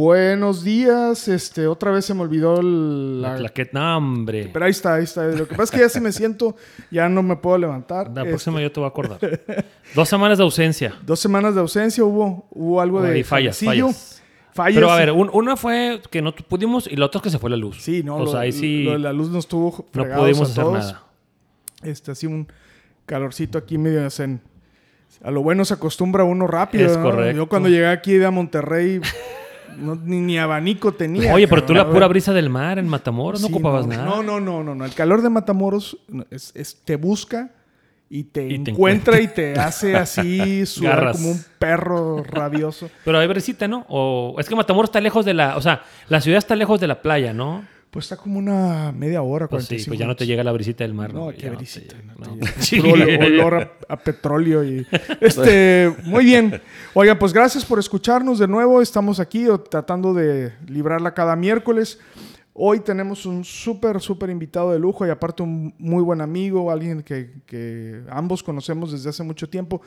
Buenos días, este, otra vez se me olvidó el- La la... claqueta, hombre. Pero ahí está, ahí está. Lo que pasa es que ya si me siento, ya no me puedo levantar. La Este, próxima yo te voy a acordar. Dos semanas de ausencia. dos semanas de ausencia hubo, hubo algo de fallas, fallecillo. fallas. Fallas, Pero a ver, un- una fue que no pudimos y la otra es que se fue la luz. Sí, no, O lo, sea, ahí sí lo de la luz nos tuvo no pudimos a hacer todos. nada. Este, así un calorcito aquí medio zen. A lo bueno se acostumbra uno rápido. Es ¿no? correcto. Yo cuando llegué aquí de Monterrey, no- ni, ni abanico tenía. Oye, pero tú la pura brisa del mar en Matamoros no ocupabas no, nada. No, no, no, no, no. El calor de Matamoros es, es- te busca y te, Y te encuentra y te hace así sudar Garras. como un perro rabioso. Pero hay brisita, ¿no? O es que Matamoros está lejos de la, o sea, la ciudad está lejos de la playa, ¿no? Pues está como una media hora, Pues sí, 45 pues ya no te llega la brisita del mar. No, Ya qué brisita. no no. Sí. Olor a, a petróleo y... Este, muy bien. Oigan, pues gracias por escucharnos de nuevo. Estamos aquí tratando de librarla cada miércoles. Hoy tenemos un súper, súper invitado de lujo y aparte un muy buen amigo, alguien que, que ambos conocemos desde hace mucho tiempo.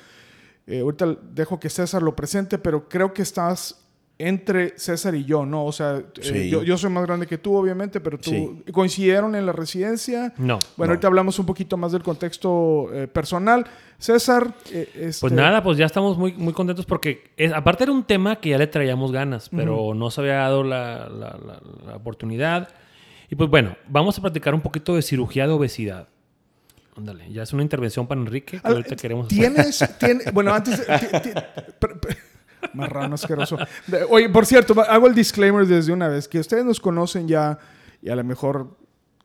Eh, ahorita dejo que César lo presente, pero creo que estás entre César y yo, ¿no? O sea, eh, yo, yo soy más grande que tú, obviamente, pero tú Sí. coincidieron en la residencia. No. Bueno, No. ahorita hablamos un poquito más del contexto eh, personal. César, eh, este, Pues nada, pues ya estamos muy, muy contentos porque es- aparte era un tema que ya le traíamos ganas, pero no se había dado la, la- la- la oportunidad. Y pues bueno, vamos a platicar un poquito de cirugía de obesidad. Ándale, ya es una intervención para Enrique que ahorita queremos hacer. ¿Tienes, tiene- bueno, antes, marrano asqueroso. Oye, por cierto, hago el disclaimer desde una vez, que ustedes nos conocen ya y a lo mejor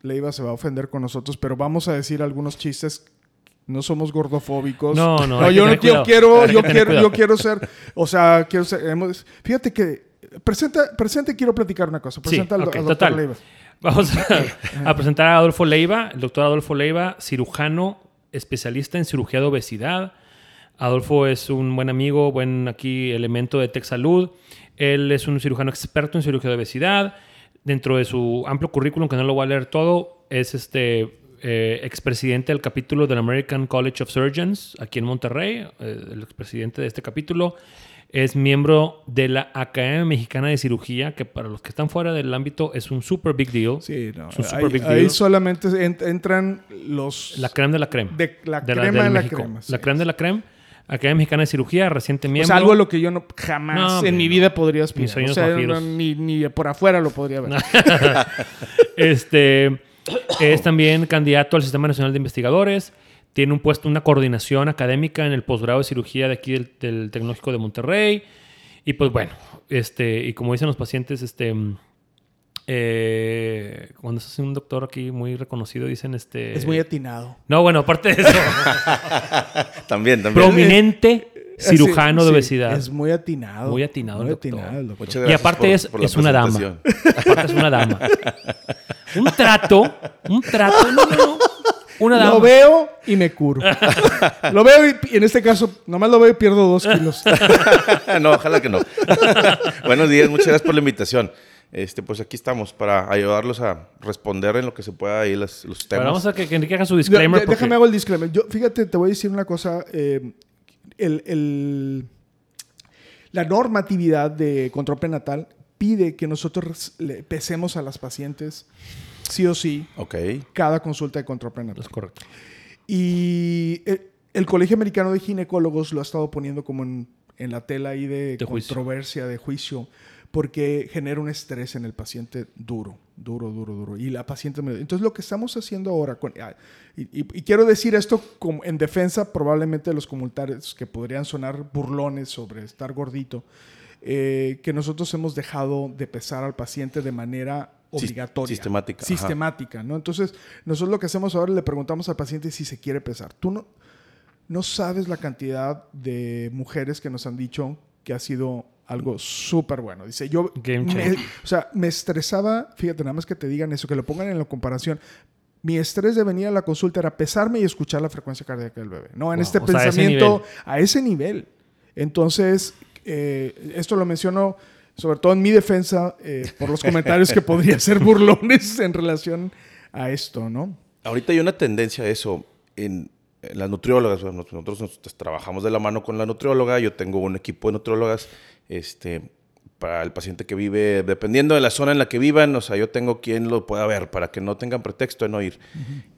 Leiva se va a ofender con nosotros, pero vamos a decir algunos chistes. No somos gordofóbicos. No, no, yo, no, yo cuidado. quiero, yo quiero, cuidado. yo quiero ser, o sea, quiero ser, hemos- fíjate que, presenta, presente quiero platicar una cosa. Sí, Presenta al, ok, al doctor. Leiva. Vamos a, a presentar a Adolfo Leiva, el doctor Adolfo Leiva, cirujano, especialista en cirugía de obesidad. Adolfo es un buen amigo, buen aquí elemento de Tech Salud. Él es un cirujano experto en cirugía de obesidad. Dentro de su amplio currículum, que no lo voy a leer todo, es este eh, expresidente del capítulo del American College of Surgeons aquí en Monterrey, eh, el expresidente de este capítulo. Es miembro de la Academia Mexicana de Cirugía, que para los que están fuera del ámbito es un super big deal. Sí, no, Es un super ahí, big ahí deal. solamente en- entran los... La creme de la creme. De la De crema de la crema, sí. La creme de la creme. Academia Mexicana de Cirugía, reciente O miembro. sea, algo a lo que yo no jamás No, en mi vida podría aspirar. Mis sueños o sea, no, ni, ni por afuera lo podría ver. Este es también candidato al Sistema Nacional de Investigadores. Tiene un puesto, una coordinación académica en el posgrado de cirugía de aquí del, del Tecnológico de Monterrey. Y pues bueno, este, y como dicen los pacientes, este, eh, cuando se hace un doctor aquí muy reconocido, dicen este. Es muy atinado. No, bueno, aparte de eso, También, también. prominente cirujano Sí, de sí, obesidad. Es muy atinado. Muy atinado el Muy doctor. atinado el doctor. Muchas Y aparte por- es, por la es una dama. Aparte es una dama. Un trato, un trato, no, no, no. Una dama. Lo veo y me curo. lo veo y, y en este caso, nomás lo veo y pierdo dos kilos. no, ojalá que no. Buenos días, muchas gracias por la invitación. Este, pues aquí estamos para ayudarlos a responder en lo que se pueda ahí los, temas. vamos a que, que Enrique haga su disclaimer. de- porque- Déjame hago el disclaimer. Yo, fíjate, te voy a decir una cosa. eh, el, el- la normatividad de control prenatal pide que nosotros le pesemos a las pacientes sí o sí Ok. cada consulta de control prenatal. Es correcto. Y eh, el Colegio Americano de Ginecólogos lo ha estado poniendo como en, en la tela ahí de, De juicio. controversia, de juicio, porque genera un estrés en el paciente duro, duro, duro, duro. Y la paciente... me- Entonces lo que estamos haciendo ahora, con, ah, y, y- y quiero decir esto como en defensa probablemente de los comunitarios que podrían sonar burlones sobre estar gordito, eh, que nosotros hemos dejado de pesar al paciente de manera obligatoria. sistemática, ajá. Sistemática, ¿no? Entonces, nosotros lo que hacemos ahora le preguntamos al paciente si se quiere pesar. Tú no, no sabes la cantidad de mujeres que nos han dicho que ha sido algo súper bueno. Dice, yo, Game me- changer. o sea, me estresaba, fíjate, nada más que te digan eso, que lo pongan en la comparación. Mi estrés de venir a la consulta era pesarme y escuchar la frecuencia cardíaca del bebé. No, en Wow, este o sea, a ese pensamiento, a ese nivel. Entonces, eh, esto lo menciono sobre todo en mi defensa eh, por los comentarios que podría ser burlones en relación a esto, ¿no? Ahorita hay una tendencia a eso en, en las nutriólogas. nosotros nos- trabajamos de la mano con la nutrióloga. Yo tengo un equipo de nutriólogas este, para el paciente que vive, dependiendo de la zona en la que vivan. O sea, yo tengo quien lo pueda ver para que no tengan pretexto de no ir.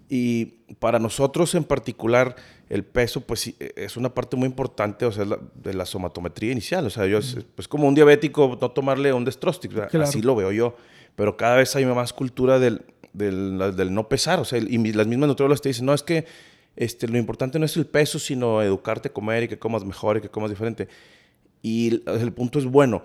Y para nosotros en particular, el peso, pues sí, es una parte muy importante, o sea, la- de la somatometría inicial. O sea, yo, es pues como un diabético, no tomarle un Destrostic. Claro. así lo veo yo. Pero cada vez hay más cultura del, del, del no pesar. O sea, y las mismas nutriólogas te dicen, no, es que este, lo importante no es el peso, sino educarte a comer y que comas mejor y que comas diferente. Y el, punto es bueno.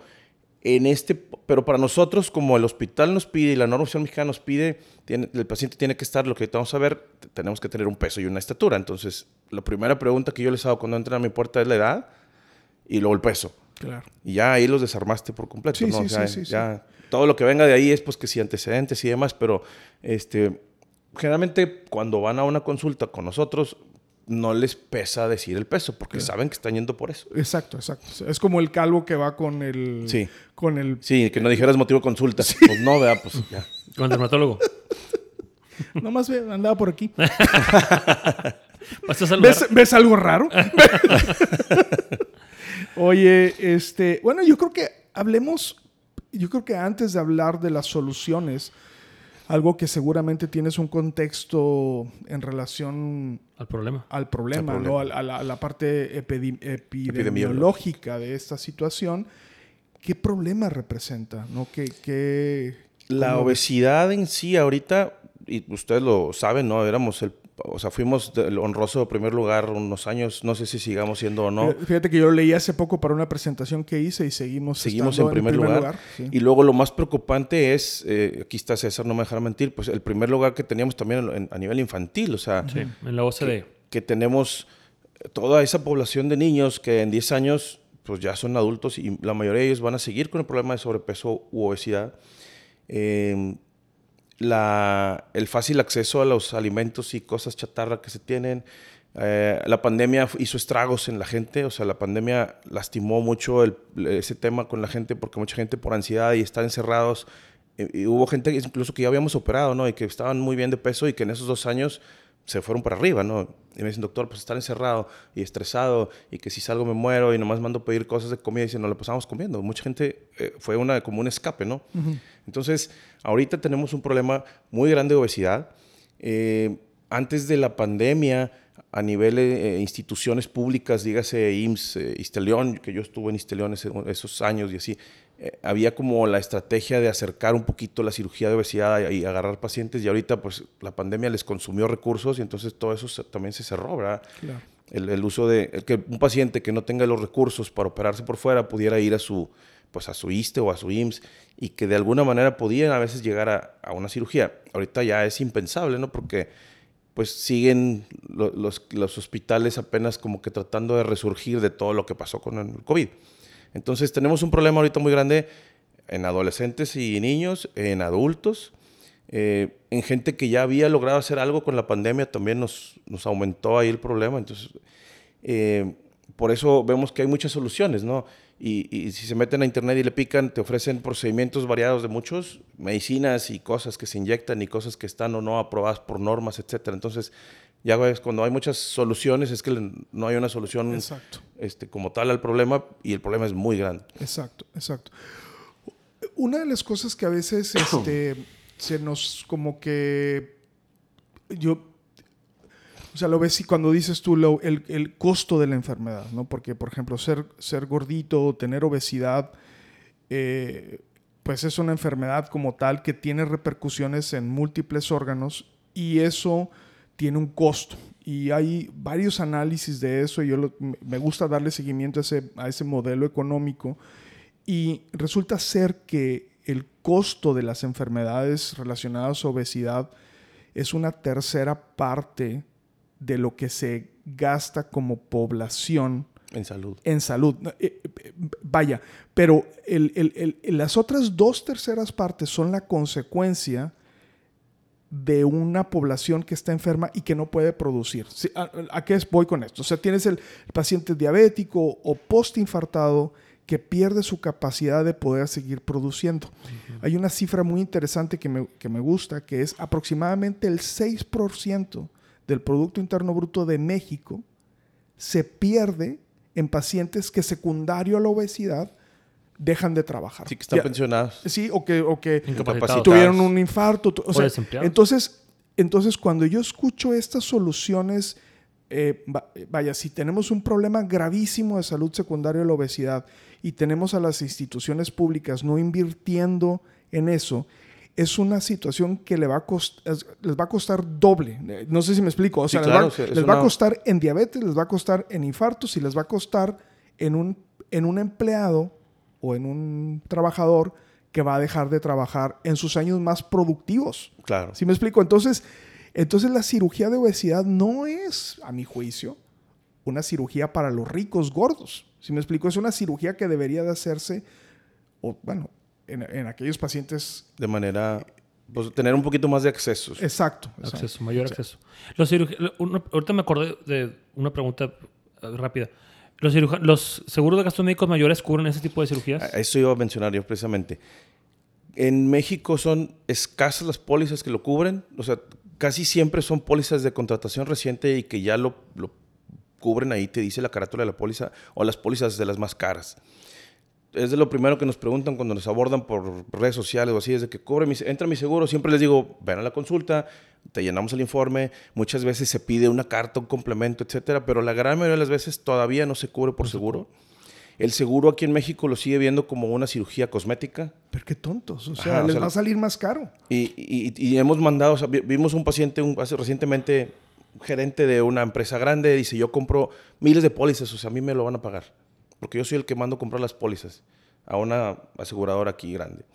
En este, pero para nosotros, como el hospital nos pide y la norma oficial mexicana nos pide, tiene- el paciente tiene que estar, lo que vamos a ver, tenemos que tener un peso y una estatura. Entonces, la primera pregunta que yo les hago cuando entran a mi puerta es la edad y luego el peso. Claro. Y ya ahí los desarmaste por completo, Sí, ¿no? sí, O sea, sí, sí, ya todo lo que venga de ahí es pues que si antecedentes y demás, pero este generalmente cuando van a una consulta con nosotros no les pesa decir el peso porque saben que están yendo por eso. Exacto, exacto. Es como el calvo que va con el... Sí. Con el... Sí, que no dijeras motivo de consulta. Pues no, vea, pues ya. Con el dermatólogo. Nomás andaba por aquí. ¿Vas a saludar? ¿Ves, ves algo raro? Oye, este, bueno, yo creo que hablemos, yo creo que antes de hablar de las soluciones, algo que seguramente tienes un contexto en relación Al problema. al problema, Al ¿no? A, a la, a la parte epidemiológica de esta situación. ¿Qué problema representa? ¿no? ¿Qué, qué- La obesidad en sí ahorita, y ustedes lo saben, ¿no? Éramos el, o sea, fuimos del honroso primer lugar unos años, no sé si sigamos siendo o no. Fíjate que yo lo leí hace poco para una presentación que hice y seguimos Seguimos estando en primer, lugar. sí. Y luego lo más preocupante es, eh, aquí está César, no me dejará mentir, pues el primer lugar que teníamos también en- a nivel infantil, o sea, Sí, en la OCDE. que tenemos toda esa población de niños que en 10 años pues ya son adultos y la mayoría de ellos van a seguir con el problema de sobrepeso u obesidad. Eh, la- el fácil acceso a los alimentos y cosas chatarra que se tienen. Eh, la pandemia hizo estragos en la gente, o sea, la pandemia lastimó mucho el- ese tema con la gente porque mucha gente por ansiedad y estar encerrados. eh, hubo gente incluso que ya habíamos operado, ¿no? Y que estaban muy bien de peso y que en esos dos años se fueron para arriba, ¿no? Y me dicen, doctor, pues estar encerrado y estresado y que si salgo me muero y nomás mando a pedir cosas de comida y dicen, no la pasamos comiendo. Mucha gente eh, fue una, como un escape, ¿no? Entonces, ahorita tenemos un problema muy grande de obesidad. Eh, antes de la pandemia, a nivel de instituciones públicas, dígase IMSS, eh, Isteleón, que yo estuve en Isteleón ese- esos años y así, eh, había como la estrategia de acercar un poquito la cirugía de obesidad y, y agarrar pacientes y ahorita pues la pandemia les consumió recursos y entonces todo eso se- también se cerró, ¿verdad? Claro. El, el uso de el que un paciente que no tenga los recursos para operarse por fuera pudiera ir a su pues a su ISTE o a su IMSS y que de alguna manera podían a veces llegar a, a una cirugía. Ahorita ya es impensable, ¿no? Porque pues siguen lo- los, los hospitales apenas como que tratando de resurgir de todo lo que pasó con el COVID. Entonces tenemos un problema ahorita muy grande en adolescentes y niños, en adultos, eh, en gente que ya había logrado hacer algo con la pandemia también nos, nos aumentó ahí el problema. Entonces, eh, por eso vemos que hay muchas soluciones, ¿no? Y, y si se meten a internet y le pican, te ofrecen procedimientos variados de muchos, medicinas y cosas que se inyectan y cosas que están o no aprobadas por normas, etcétera. Entonces, ya ves, cuando hay muchas soluciones, es que no hay una solución Exacto. este, como tal al problema y el problema es muy grande. Exacto, exacto. Una de las cosas que a veces este, se nos como que yo, o sea, lo ves y cuando dices tú lo- el, el costo de la enfermedad, ¿no? Porque, por ejemplo, ser, ser gordito, tener obesidad, eh, pues es una enfermedad como tal que tiene repercusiones en múltiples órganos y eso tiene un costo. Y hay varios análisis de eso y yo lo- me gusta darle seguimiento a ese, a ese modelo económico y resulta ser que el costo de las enfermedades relacionadas a obesidad es una tercera parte de lo que se gasta como población En salud. En salud. Eh, eh, vaya, pero el, el, el, las otras dos terceras partes son la consecuencia de una población que está enferma y que no puede producir. ¿A, qué voy con esto? O sea, tienes el, paciente diabético o postinfartado que pierde su capacidad de poder seguir produciendo. Hay una cifra muy interesante que me, que me gusta, que es aproximadamente el 6% del Producto Interno Bruto de México se pierde en pacientes que secundario a la obesidad dejan de trabajar. Sí, que están pensionados. Sí, o que, o que tuvieron un infarto. O, sea, entonces, entonces, cuando yo escucho estas soluciones, eh, vaya, si tenemos un problema gravísimo de salud secundaria de la obesidad y tenemos a las instituciones públicas no invirtiendo en eso, es una situación que le va a les va a costar doble. No sé si me explico. O sea, les, va, a costar en diabetes, les va a costar en infartos y les va a costar en un, en un empleado o en un trabajador que va a dejar de trabajar en sus años más productivos. Claro. ¿Sí me explico? Entonces, entonces la cirugía de obesidad no es, a mi juicio, una cirugía para los ricos gordos. ¿Sí me explico? Es una cirugía que debería de hacerse, o bueno, en, aquellos pacientes... De manera... Pues, tener un poquito más de acceso. Exacto. Acceso, mayor acceso. Los ahorita me acordé de una pregunta eh, rápida. ¿Los, ¿Los seguros de gastos médicos mayores cubren ese tipo de cirugías? Eso iba a mencionar yo precisamente. En México son escasas las pólizas que lo cubren. O sea, casi siempre son pólizas de contratación reciente y que ya lo, lo cubren ahí, te dice la carátula de la póliza, o las pólizas de las más caras es de lo primero que nos preguntan cuando nos abordan por redes sociales o así, es de que cobre mi, entra mi seguro, siempre les digo, ven a la consulta, te llenamos el informe, muchas veces se pide una carta, un complemento, etcétera, pero la gran mayoría de las veces todavía no se cubre por seguro. El seguro aquí en México lo sigue viendo como una cirugía cosmética. Pero qué tontos, o sea, les va a salir más caro. Y, hemos mandado, o sea, vimos un paciente un, hace recientemente, gerente de una empresa grande, dice, yo compro miles de pólizas, o sea, a mí me lo van a pagar porque yo soy el que mando comprar las pólizas a una aseguradora aquí grande.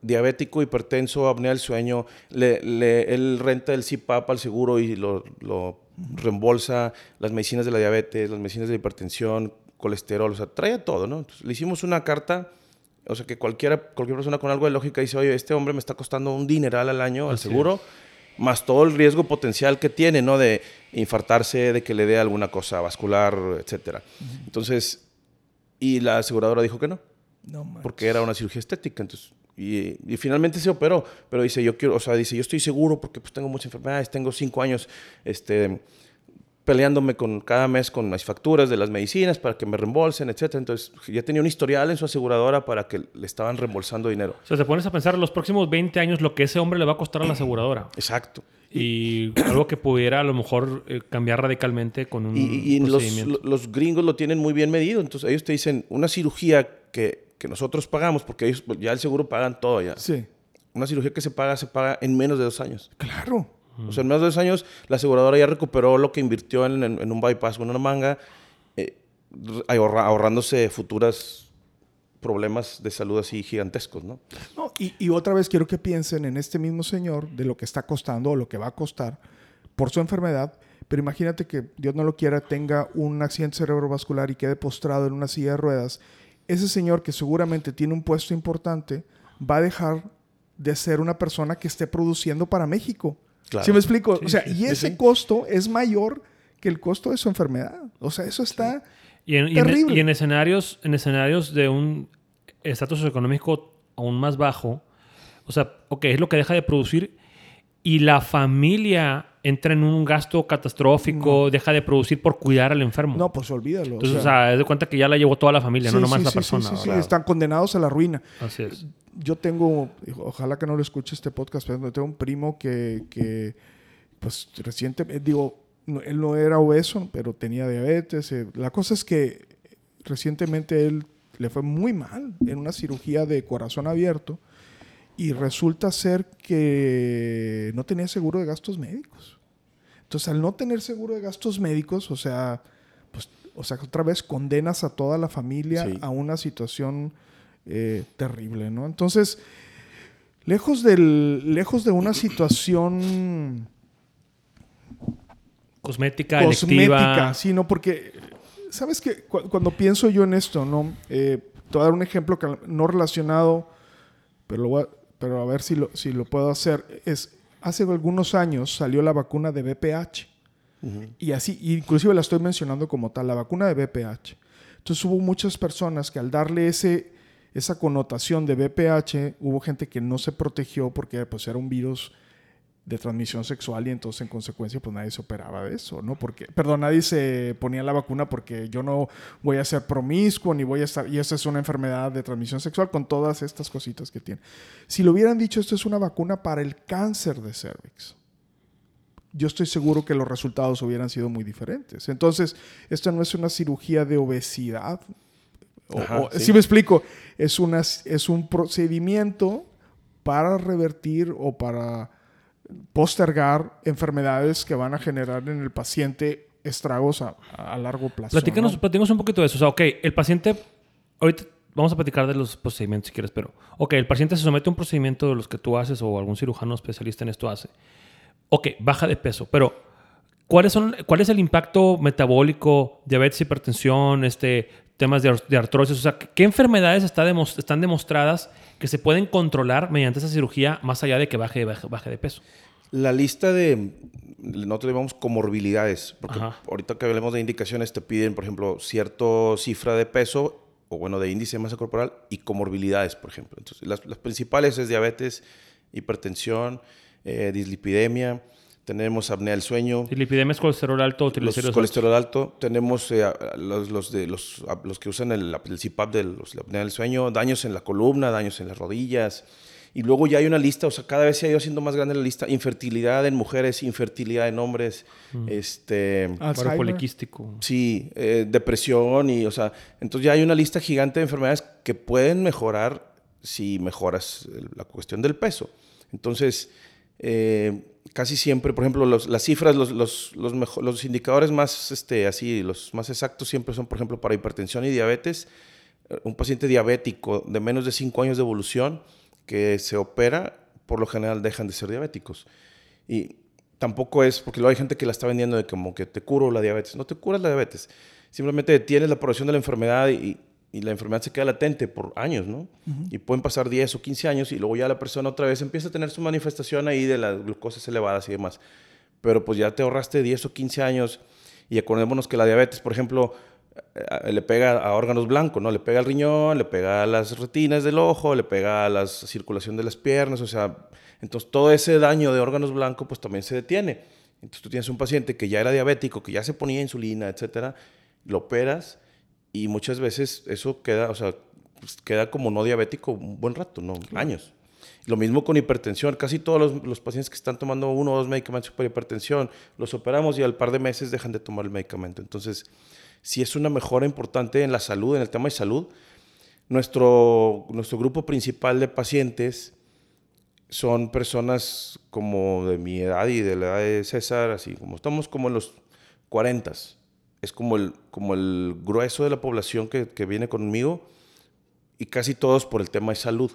Diabético, hipertenso, apnea del sueño, le, él renta el CPAP al seguro y lo, reembolsa, las medicinas de la diabetes, las medicinas de la hipertensión, colesterol, o sea, trae todo, ¿no? le hicimos una carta, o sea, que cualquiera, cualquier persona con algo de lógica dice, oye, este hombre me está costando un dineral al año al seguro, más todo el riesgo potencial que tiene, ¿no? De infartarse, de que le dé alguna cosa vascular, etcétera. Entonces, y la aseguradora dijo que no. No Porque era una cirugía estética. Entonces, y, y, finalmente se operó. Pero dice, yo quiero, o sea, dice, yo estoy seguro porque pues tengo muchas enfermedades, tengo cinco años este, peleándome con, cada mes con las facturas de las medicinas para que me reembolsen, etc. Entonces, ya tenía un historial en su aseguradora para que le estaban reembolsando dinero. O sea, te pones a pensar en los próximos 20 años lo que ese hombre le va a costar a la aseguradora. Exacto. Y algo que pudiera a lo mejor eh, cambiar radicalmente con un y, y los, los, gringos lo tienen muy bien medido. Entonces ellos te dicen una cirugía que, que, nosotros pagamos porque ellos ya el seguro pagan todo ya. Sí. Una cirugía que se paga se paga en menos de dos años. Claro o sea en menos de dos años la aseguradora ya recuperó lo que invirtió en, en, un bypass con una manga eh, ahorrándose futuras problemas de salud así gigantescos, ¿no? no y, otra vez quiero que piensen en este mismo señor de lo que está costando o lo que va a costar por su enfermedad, pero imagínate que Dios no lo quiera tenga un accidente cerebrovascular y quede postrado en una silla de ruedas. Ese señor que seguramente tiene un puesto importante va a dejar de ser una persona que esté produciendo para México. ¿Sí me explico? o sea, y ese costo es mayor que el costo de su enfermedad. O sea, eso está... Y en, terrible. y en, escenarios, en escenarios de un estatus económico aún más bajo, o sea, ok, es lo que deja de producir y la familia entra en un gasto catastrófico, deja de producir por cuidar al enfermo. No, pues olvídalo. Entonces, o sea, es de cuenta que ya la llevó toda la familia, no nomás la persona. Sí, sí, están condenados a la ruina. Así es. Yo tengo, ojalá que no lo escuche este podcast, pero tengo un primo que, que pues reciente, eh, digo, él no era obeso, pero tenía diabetes. Eh, la cosa es que recientemente él le fue muy mal en una cirugía de corazón abierto y resulta ser que no tenía seguro de gastos médicos. Entonces, al no tener seguro de gastos médicos, o sea, pues, o sea, otra vez condenas a toda la familia a una situación eh, terrible, ¿no? Entonces, lejos, del, lejos de una situación cosmética, cosmética, sí, no, porque ¿Sabes qué? Cu- Cuando pienso yo en esto, ¿no? Eh, te voy a dar un ejemplo que no relacionado, pero, lo voy a, pero a ver si lo, si lo puedo hacer. Es, hace algunos años salió la vacuna de BPH. Y así, inclusive la estoy mencionando como tal, la vacuna de BPH. Entonces hubo muchas personas que al darle ese, esa connotación de BPH, hubo gente que no se protegió porque pues, era un virus de transmisión sexual y entonces en consecuencia pues nadie se operaba de eso, ¿no? Porque, perdón, nadie se ponía la vacuna porque yo no voy a ser promiscuo ni voy a estar, y esa es una enfermedad de transmisión sexual con todas estas cositas que tiene. Si lo hubieran dicho, esto es una vacuna para el cáncer de cervix yo estoy seguro que los resultados hubieran sido muy diferentes. Entonces, esto no es una cirugía de obesidad. O, Ajá, o- sí. sí me explico. Es, una, es un procedimiento para revertir o para postergar enfermedades que van a generar en el paciente estragos a, a largo plazo. Platícanos, ¿no? platícanos un poquito de eso. O sea, ok, el paciente, ahorita vamos a platicar de los procedimientos si quieres, pero, ok, el paciente se somete a un procedimiento de los que tú haces o algún cirujano especialista en esto hace. Ok, baja de peso, pero ¿cuáles son, ¿cuál es el impacto metabólico, diabetes, hipertensión, este, temas de, ar- de artrosis? O sea, ¿qué enfermedades está demos- están demostradas que se pueden controlar mediante esa cirugía más allá de que baje, baje, baje de peso? La lista de, nosotros llamamos comorbilidades, porque Ajá. ahorita que hablemos de indicaciones te piden, por ejemplo, cierta cifra de peso o bueno, de índice de masa corporal y comorbilidades, por ejemplo. Entonces, las, las principales es diabetes, hipertensión, eh, dislipidemia, tenemos apnea del sueño, El lipidemia es colesterol alto o los triglicéridos colesterol alto, tenemos eh, a- los, los de los, los que usan el, el CPAP de los, la apnea del sueño, daños en la columna, daños en las rodillas. Y luego ya hay una lista, o sea, cada vez se ha ido haciendo más grande la lista. Infertilidad en mujeres, infertilidad en hombres, este... altos, Alzheimer. poliquístico. Sí, eh, depresión y, o sea, entonces ya hay una lista gigante de enfermedades que pueden mejorar si mejoras la cuestión del peso. Entonces, eh, casi siempre, por ejemplo, las cifras, los, los, los, mejo- los indicadores más, este, así, los más exactos siempre son, por ejemplo, para hipertensión y diabetes. Un paciente diabético de menos de 5 años de evolución que se opera, por lo general dejan de ser diabéticos. Y tampoco es, porque luego hay gente que la está vendiendo de como que te curo la diabetes. No te curas la diabetes. Simplemente detienes la progresión de la enfermedad y, y la enfermedad se queda latente por años, ¿no? Y pueden pasar 10 o 15 años y luego ya la persona otra vez empieza a tener su manifestación ahí de las glucosas elevadas y demás. Pero pues ya te ahorraste 10 o 15 años y acordémonos que la diabetes, por ejemplo, eh, le pega a órganos blancos, ¿no? Le pega al riñón, le pega a las retinas del ojo, le pega a la circulación de las piernas, o sea, entonces todo ese daño de órganos blancos pues también se detiene. Entonces tú tienes un paciente que ya era diabético, que ya se ponía insulina, etcétera, lo operas y muchas veces eso queda, o sea, pues, queda como no diabético un buen rato, ¿no? Años. Lo mismo con hipertensión. Casi todos los, los pacientes que están tomando uno o dos medicamentos para hipertensión, los operamos y al par de meses dejan de tomar el medicamento. Entonces, sí es una mejora importante en la salud, en el tema de salud. Nuestro, nuestro grupo principal de pacientes son personas como de mi edad y de la edad de César, así como estamos como en los 40. Es como el, como el grueso de la población que, que viene conmigo y casi todos por el tema de salud.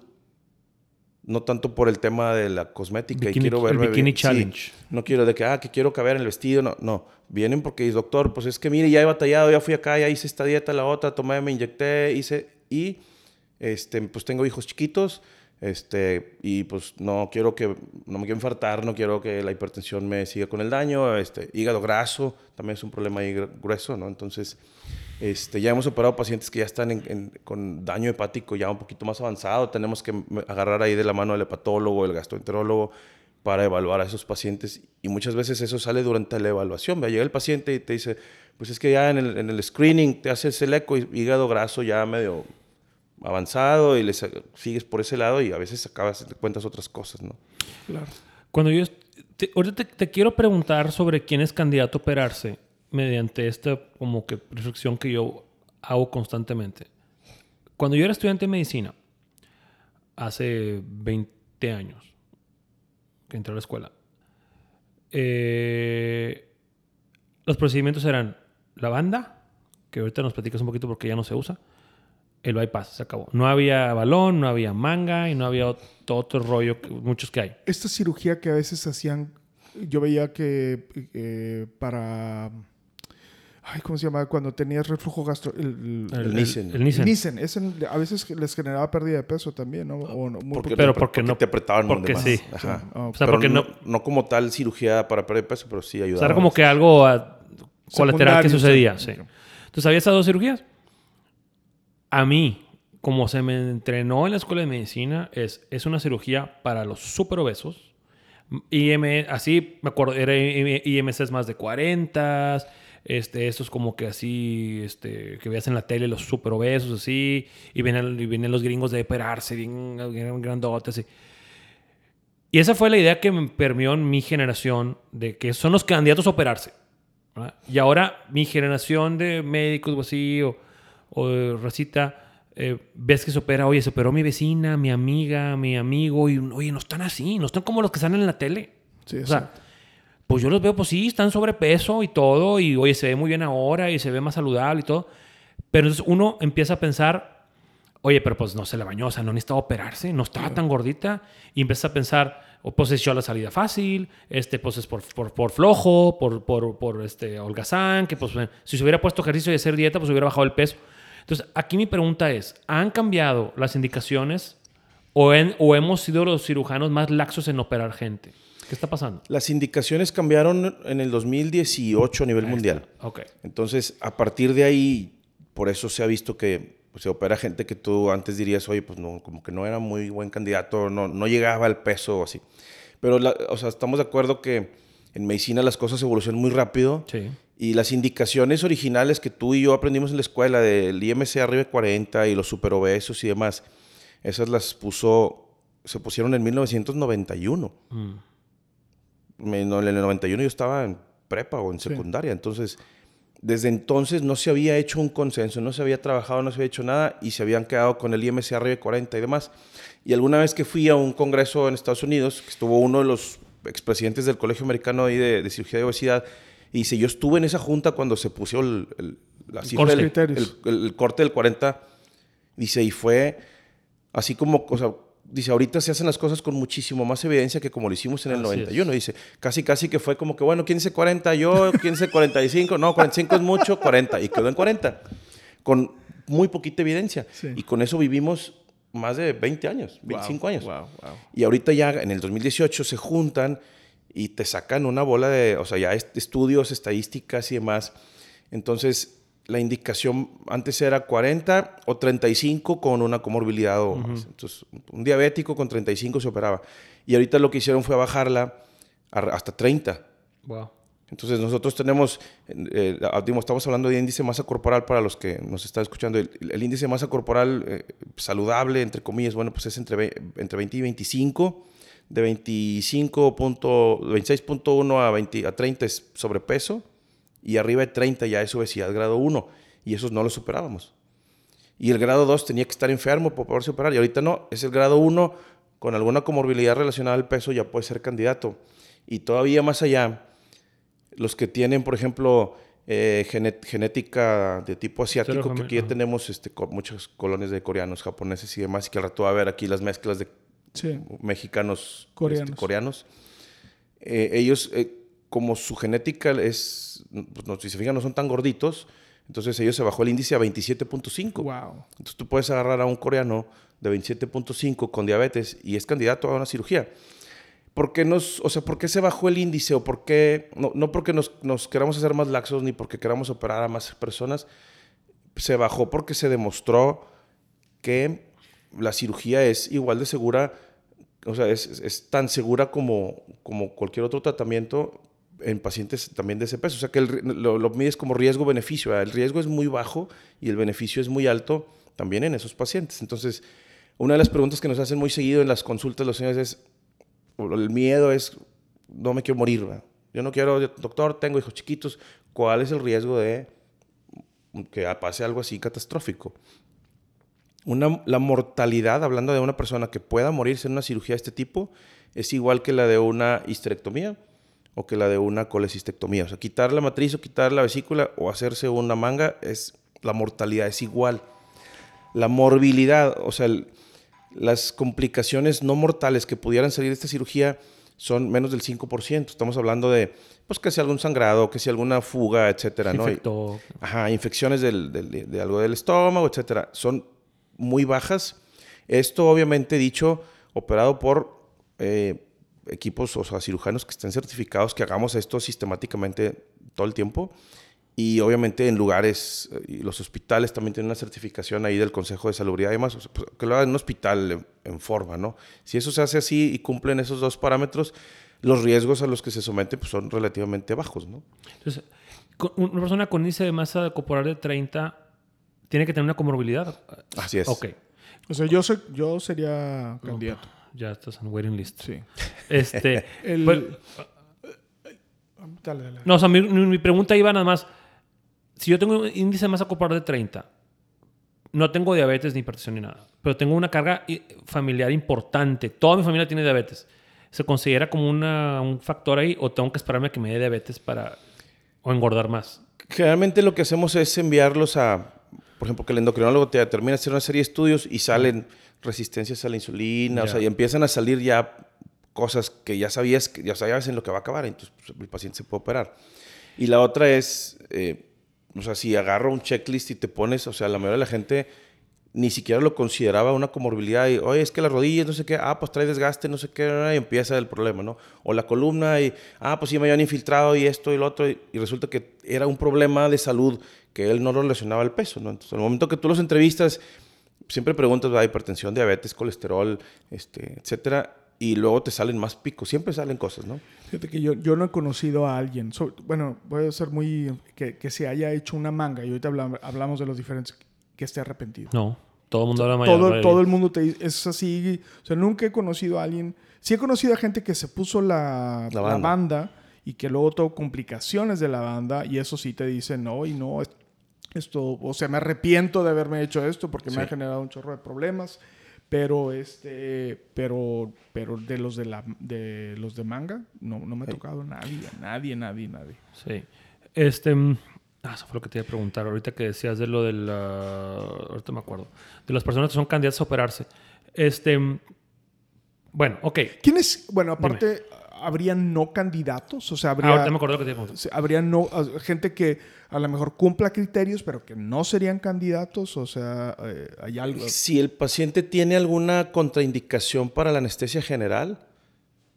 No tanto por el tema de la cosmética y Bikini- quiero el verme bikini bien. Sí, challenge. no quiero de que, ah, que quiero caber en el vestido. No, no. Vienen porque, doctor, pues es que mire, ya he batallado, ya fui acá, ya hice esta dieta, la otra, tomé, me inyecté, hice. Y, este, pues tengo hijos chiquitos, este, y pues no quiero que, no me quiero infartar, no quiero que la hipertensión me siga con el daño. Este, hígado graso, también es un problema ahí gr- grueso, ¿no? Entonces, este, ya hemos operado pacientes que ya están en- en- con daño hepático ya un poquito más avanzado. Tenemos que agarrar ahí de la mano al hepatólogo, el gastroenterólogo, para evaluar a esos pacientes. Y muchas veces eso sale durante la evaluación. Llega el paciente y te dice, pues es que ya en el, en el screening te haces el eco y hígado graso ya medio avanzado y le sa- sigues por ese lado y a veces acabas, te cuentas otras cosas, ¿no? Claro. Cuando yo... te- ahorita te, te quiero preguntar sobre quién es candidato a operarse mediante esta como que reflexión que yo hago constantemente. Cuando yo era estudiante de medicina, hace 20 años que entré a la escuela, eh, los procedimientos eran la banda, que ahorita nos platicas un poquito porque ya no se usa, el bypass, se acabó. No había balón, no había manga y no había ot- otro rollo, que- muchos que hay. Esta cirugía que a veces hacían, yo veía que eh, para... Ay, ¿cómo se llama? Cuando tenías reflujo gastro... El, el, el Nissen. El Nissen. Nissen. A veces les generaba pérdida de peso también, ¿no? O no muy Porque. Pero te, porque no- te apretaban porque sí. Ajá. Ah, O sea, Pero porque no, no... no como tal cirugía para perder peso, pero sí O ayudaba. sea, era como que algo ah, colateral que sucedía, sí. sí. ¿Tú sabías esas dos cirugías? A mí, como se me entrenó en la escuela de medicina, es, es una cirugía para los super obesos. IM, así, me acuerdo, era IMCs más de 40, este, estos como que así, este, que veas en la tele los super obesos, así, y vienen, y vienen los gringos de operarse, bien, bien grandotes, así. Y esa fue la idea que me permeó en mi generación, de que son los candidatos a operarse. Y ahora mi generación de médicos o así, o, o racita, eh, ves que se opera, oye, se operó mi vecina, mi amiga, mi amigo, y oye, no están así, no están como los que salen en la tele. Sí, o sea, pues yo los veo, pues sí, están sobrepeso y todo, y oye, se ve muy bien ahora y se ve más saludable y todo. Pero entonces uno empieza a pensar, oye, pero pues no se le bañó, o sea, no necesitaba operarse, no estaba tan gordita. Y empieza a pensar, o pues echó la salida fácil, este, pues es por, por, por flojo, por, por, por este, holgazán, que pues si se hubiera puesto ejercicio y hacer dieta, pues hubiera bajado el peso. Entonces, aquí mi pregunta es, ¿han cambiado las indicaciones o, en- o hemos sido los cirujanos más laxos en operar gente? ¿Qué está pasando? Las indicaciones cambiaron en el 2018 a nivel mundial. Ok. Entonces, a partir de ahí, por eso se ha visto que pues, se opera gente que tú antes dirías, oye, pues no, como que no era muy buen candidato, no, no llegaba al peso o así. Pero, la- o sea, estamos de acuerdo que en medicina las cosas evolucionan muy rápido. Sí. Y las indicaciones originales que tú y yo aprendimos en la escuela del IMC arriba de 40 y los superobesos y demás, esas las puso, se pusieron en 1991. Mm. Me- no, En el 91 yo estaba en prepa o en secundaria, entonces desde entonces no se había hecho un consenso, no se había trabajado, no se había hecho nada y se habían quedado con el IMC arriba de 40 y demás. Y alguna vez que fui a un congreso en Estados Unidos, que estuvo uno de los expresidentes del Colegio Americano ahí de, de Cirugía de Obesidad, y dice, yo estuve en esa junta cuando se puso el, el- la cifra corte. del- Criterios. el- corte del 40, dice, y fue así como, o sea, dice, ahorita se hacen las cosas con muchísimo más evidencia que como lo hicimos en el Así es. 91. Dice, casi, casi que fue como que, bueno, ¿quién dice 40? Yo, ¿quién dice 45? No, 45 es mucho, 40. Y quedó en 40. Con muy poquita evidencia. Sí. Y con eso vivimos más de 20 años, 25 años. Wow, wow. Y ahorita ya en el 2018 se juntan y te sacan una bola de, o sea, ya est- estudios, estadísticas y demás. Entonces, la indicación antes era 40 o 35 con una comorbilidad o más. Entonces, un diabético con 35 se operaba. Y ahorita lo que hicieron fue bajarla hasta 30. Wow. Entonces nosotros tenemos, eh, ah, digo, estamos hablando de índice de masa corporal para los que nos están escuchando. El, índice de masa corporal eh, saludable, entre comillas, bueno, pues es entre, entre 20 y 25. De 25 punto- 26.1 a, 20 a 30 es sobrepeso y arriba de 30 ya es obesidad grado 1 y esos no los superábamos. Y el grado 2 tenía que estar enfermo para poderse operar y ahorita no, es el grado 1 con alguna comorbilidad relacionada al peso ya puede ser candidato. Y todavía más allá, los que tienen, por ejemplo, eh, genética de tipo asiático, que aquí ya tenemos este, co- muchos colonias de coreanos, japoneses y demás, y que al rato va a ver aquí las mezclas de Sí. mexicanos, Coreanos. este, coreanos. Eh, ellos, eh, como su genética es, pues, no, si se fijan, no son tan gorditos, entonces ellos se bajó el índice a 27.5. Wow. Entonces tú puedes agarrar a un coreano de 27.5 con diabetes y es candidato a una cirugía. ¿Por qué, nos, o sea, ¿por qué se bajó el índice? ¿O por qué? No, no porque nos, nos queramos hacer más laxos ni porque queramos operar a más personas. Se bajó porque se demostró que la cirugía es igual de segura, o sea, es, es- tan segura como, como cualquier otro tratamiento en pacientes también de ese peso. O sea, que lo, lo mides como riesgo-beneficio. El riesgo es muy bajo y el beneficio es muy alto también en esos pacientes. Entonces, una de las preguntas que nos hacen muy seguido en las consultas los señores es, el miedo es, no me quiero morir, yo no quiero, doctor, tengo hijos chiquitos, ¿cuál es el riesgo de que pase algo así catastrófico? Una, la mortalidad, hablando de una persona que pueda morirse en una cirugía de este tipo, es igual que la de una histerectomía o que la de una colecistectomía. O sea, quitar la matriz o quitar la vesícula o hacerse una manga, es, la mortalidad es igual. La morbilidad, o sea, el- las complicaciones no mortales que pudieran salir de esta cirugía son menos del 5%. Estamos hablando de, pues, que si algún sangrado, que si alguna fuga, etcétera, ¿no? Infectó. Ajá, infecciones del- del- de algo del estómago, etcétera. Son muy bajas. Esto, obviamente, dicho, operado por eh, equipos, o sea, cirujanos que estén certificados, que hagamos esto sistemáticamente todo el tiempo. Y obviamente en lugares, eh, y los hospitales también tienen una certificación ahí del Consejo de Salubridad y demás, o sea, pues, que lo hagan en un hospital en, en forma, ¿no? Si eso se hace así y cumplen esos dos parámetros, los riesgos a los que se someten pues, son relativamente bajos, ¿no? Entonces, una persona con índice de masa corporal de 30 tiene que tener una comorbilidad. Así es. Ok. O sea, yo, sé, yo sería candidato. Ya estás en waiting list. Sí. Este, El- pues, Dale, dale. no, o sea, mi pregunta iba nada más. Si yo tengo un índice de masa corporal de 30, no tengo diabetes ni hipertensión ni nada, pero tengo una carga i- familiar importante, toda mi familia tiene diabetes, ¿se considera como una- un factor ahí o tengo que esperarme a que me dé diabetes para o engordar más? Generalmente lo que hacemos es enviarlos a, por ejemplo, que el endocrinólogo te determina hacer una serie de estudios y salen resistencias a la insulina, o sea, y empiezan a salir ya cosas que ya sabías, que ya sabías en lo que va a acabar, entonces pues, el paciente se puede operar. Y la otra es, eh, o sea, si agarro un checklist y te pones, o sea, la mayoría de la gente ni siquiera lo consideraba una comorbilidad y, oye, es que la rodilla, no sé qué, ah, pues trae desgaste, no sé qué, y empieza el problema, ¿no? O la columna y, ah, pues sí me habían infiltrado y esto y lo otro, y, resulta que era un problema de salud que él no relacionaba al peso, ¿no? Entonces, al momento que tú los entrevistas, siempre preguntas, ¿verdad? hipertensión, diabetes, colesterol, este, etcétera, y luego te salen más picos, siempre salen cosas, ¿no? Fíjate que yo, yo no he conocido a alguien, so- bueno, voy a ser muy, que, que se haya hecho una manga, y ahorita hablam- hablamos de los diferentes, que esté arrepentido. No, todo el mundo habla todo, mañana. todo el mundo te dice, es así, o sea, nunca he conocido a alguien, sí he conocido a gente que se puso la, La la banda. banda. y que luego tuvo complicaciones de la banda y eso sí te dice, no, y no, es- esto, o sea, me arrepiento de haberme hecho esto porque Sí. me ha generado un chorro de problemas, pero este, pero, pero de los de la, de los de manga, no, no me ha tocado nadie, nadie, nadie, nadie. Sí. Este. mm, Ah, eso fue lo que te iba a preguntar. Ahorita que decías de lo del. ah, ahorita me acuerdo. De las personas que son candidatas a operarse. Este. mm, Bueno, ok. ¿Quiénes, bueno, aparte, habría no candidatos? O sea, habría... Ahorita me acuerdo que te habría no, gente que a lo mejor cumpla criterios, pero que no serían candidatos. O sea, eh, hay algo. Si el paciente tiene alguna contraindicación para la anestesia general,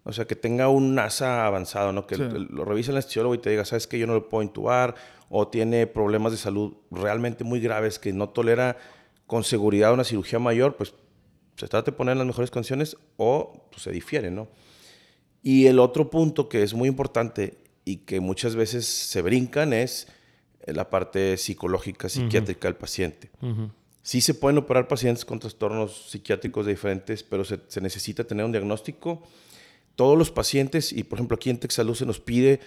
o sea, que tenga un NASA avanzado, ¿no? Que Sí. lo revise el anestesiólogo y te diga, sabes que yo no lo puedo intubar, o tiene problemas de salud realmente muy graves que no tolera con seguridad una cirugía mayor, pues se trata de poner en las mejores condiciones o pues, se difiere, ¿no? Y el otro punto que es muy importante y que muchas veces se brincan es la parte psicológica, psiquiátrica del paciente. Sí se pueden operar pacientes con trastornos psiquiátricos diferentes, pero se, se necesita tener un diagnóstico. Todos los pacientes, y por ejemplo aquí en Texaluz se nos pide,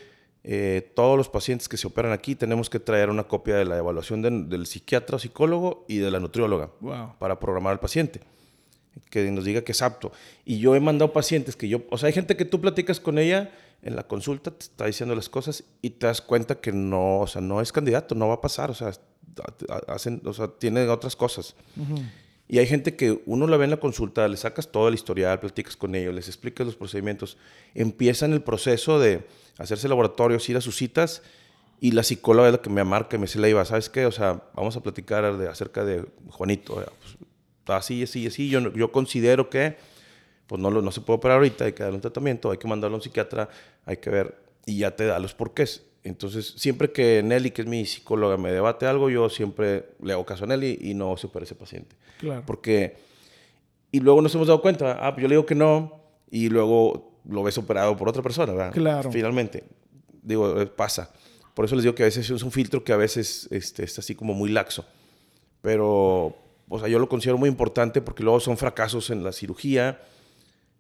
eh, todos los pacientes que se operan aquí tenemos que traer una copia de la evaluación de- del psiquiatra o psicólogo y de la nutrióloga Wow. para programar al paciente, que nos diga que es apto. Y yo he mandado pacientes que yo, o sea, hay gente que tú platicas con ella en la consulta, te está diciendo las cosas y te das cuenta que no, o sea, no es candidato, no va a pasar, o sea, ha- ha- hacen, o sea, tiene otras cosas. Y hay gente que uno la ve en la consulta, le sacas todo el historial, platicas con ellos, les explicas los procedimientos, empiezan el proceso de hacerse laboratorios, ir a sus citas y la psicóloga es la que me marca y me dice, Leiva, ¿sabes qué? O sea, vamos a platicar de, acerca de Juanito. pues, así, así, así. Yo, yo considero que pues no, lo, no se puede operar ahorita, hay que darle un tratamiento, hay que mandarlo a un psiquiatra, hay que ver y ya te da los porqués. Entonces, siempre que Nelly, que es mi psicóloga, me debate algo, yo siempre le hago caso a Nelly y no se opera ese paciente. Claro. Porque. Y luego nos hemos dado cuenta, ah, pues yo le digo que no, y luego lo ves operado por otra persona, ¿verdad? Claro. Finalmente. Digo, eh, pasa. Por eso les digo que a veces es un filtro que a veces este, está así como muy laxo. Pero, o sea, yo lo considero muy importante porque luego son fracasos en la cirugía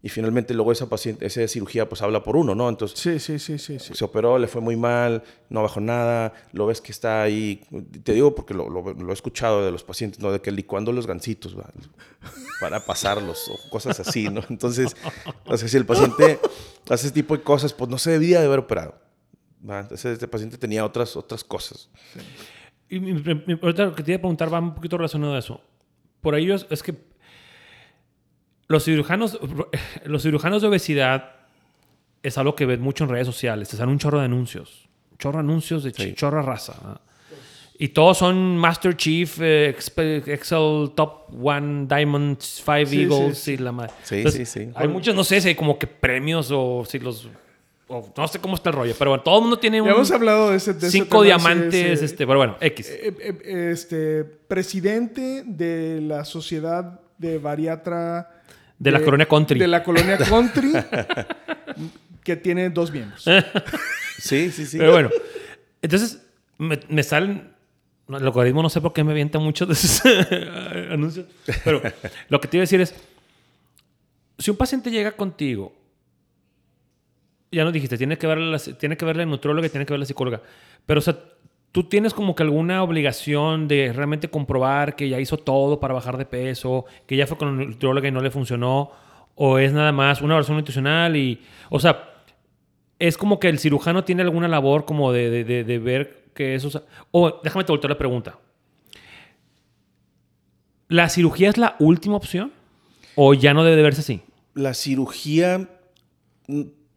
y finalmente luego esa, paciente, esa cirugía pues habla por uno, ¿no? Entonces, Sí, sí, sí, sí. sí. se operó, le fue muy mal, no bajó nada, lo ves que está ahí. Te digo porque lo, lo- lo he escuchado de los pacientes, ¿no? De que licuando los gancitos para pasarlos o cosas así, ¿no? Entonces, o sea, si el paciente hace ese tipo de cosas, pues no se debía de haber operado. ¿va? Entonces, este paciente tenía otras, otras cosas. Y mi- mi- ahorita lo que te iba a preguntar va un poquito relacionado a eso. Por ello es, es que los cirujanos, los cirujanos de obesidad es algo que ves mucho en redes sociales. Te salen un chorro de anuncios. Un chorro de anuncios de Sí. ch- chorra raza. Y todos son Master Chief, eh, Excel Top One, Diamond, Five Sí, Eagles sí, y la madre. Sí, Entonces, sí, sí. Hay muchos, no sé si hay como que premios o si los. O no sé cómo está el rollo, pero bueno, todo el mundo tiene un. Ya hemos hablado de ese, de ese cinco tema, diamantes, este, pero bueno, X. Eh, eh, este, presidente de la sociedad de bariatra... De la colonia country. De la colonia country, que tiene dos miembros. Sí, sí, sí. Pero bueno, entonces me, me salen. El algoritmo no sé por qué me avienta muchos de esos anuncios. Pero lo que te iba a decir es: si un paciente llega contigo, ya nos dijiste, tiene que verle la, tiene que verle el nutrióloga y tiene que ver la psicóloga. Pero, o sea, tú tienes como que alguna obligación de realmente comprobar que ya hizo todo para bajar de peso, que ya fue con la nutrióloga y no le funcionó, o es nada más una evaluación nutricional y. O sea, es como que el cirujano tiene alguna labor como de, de- de- ver que eso... O déjame te voltear la pregunta. ¿La cirugía es la última opción? ¿O ya no debe de verse así? La cirugía,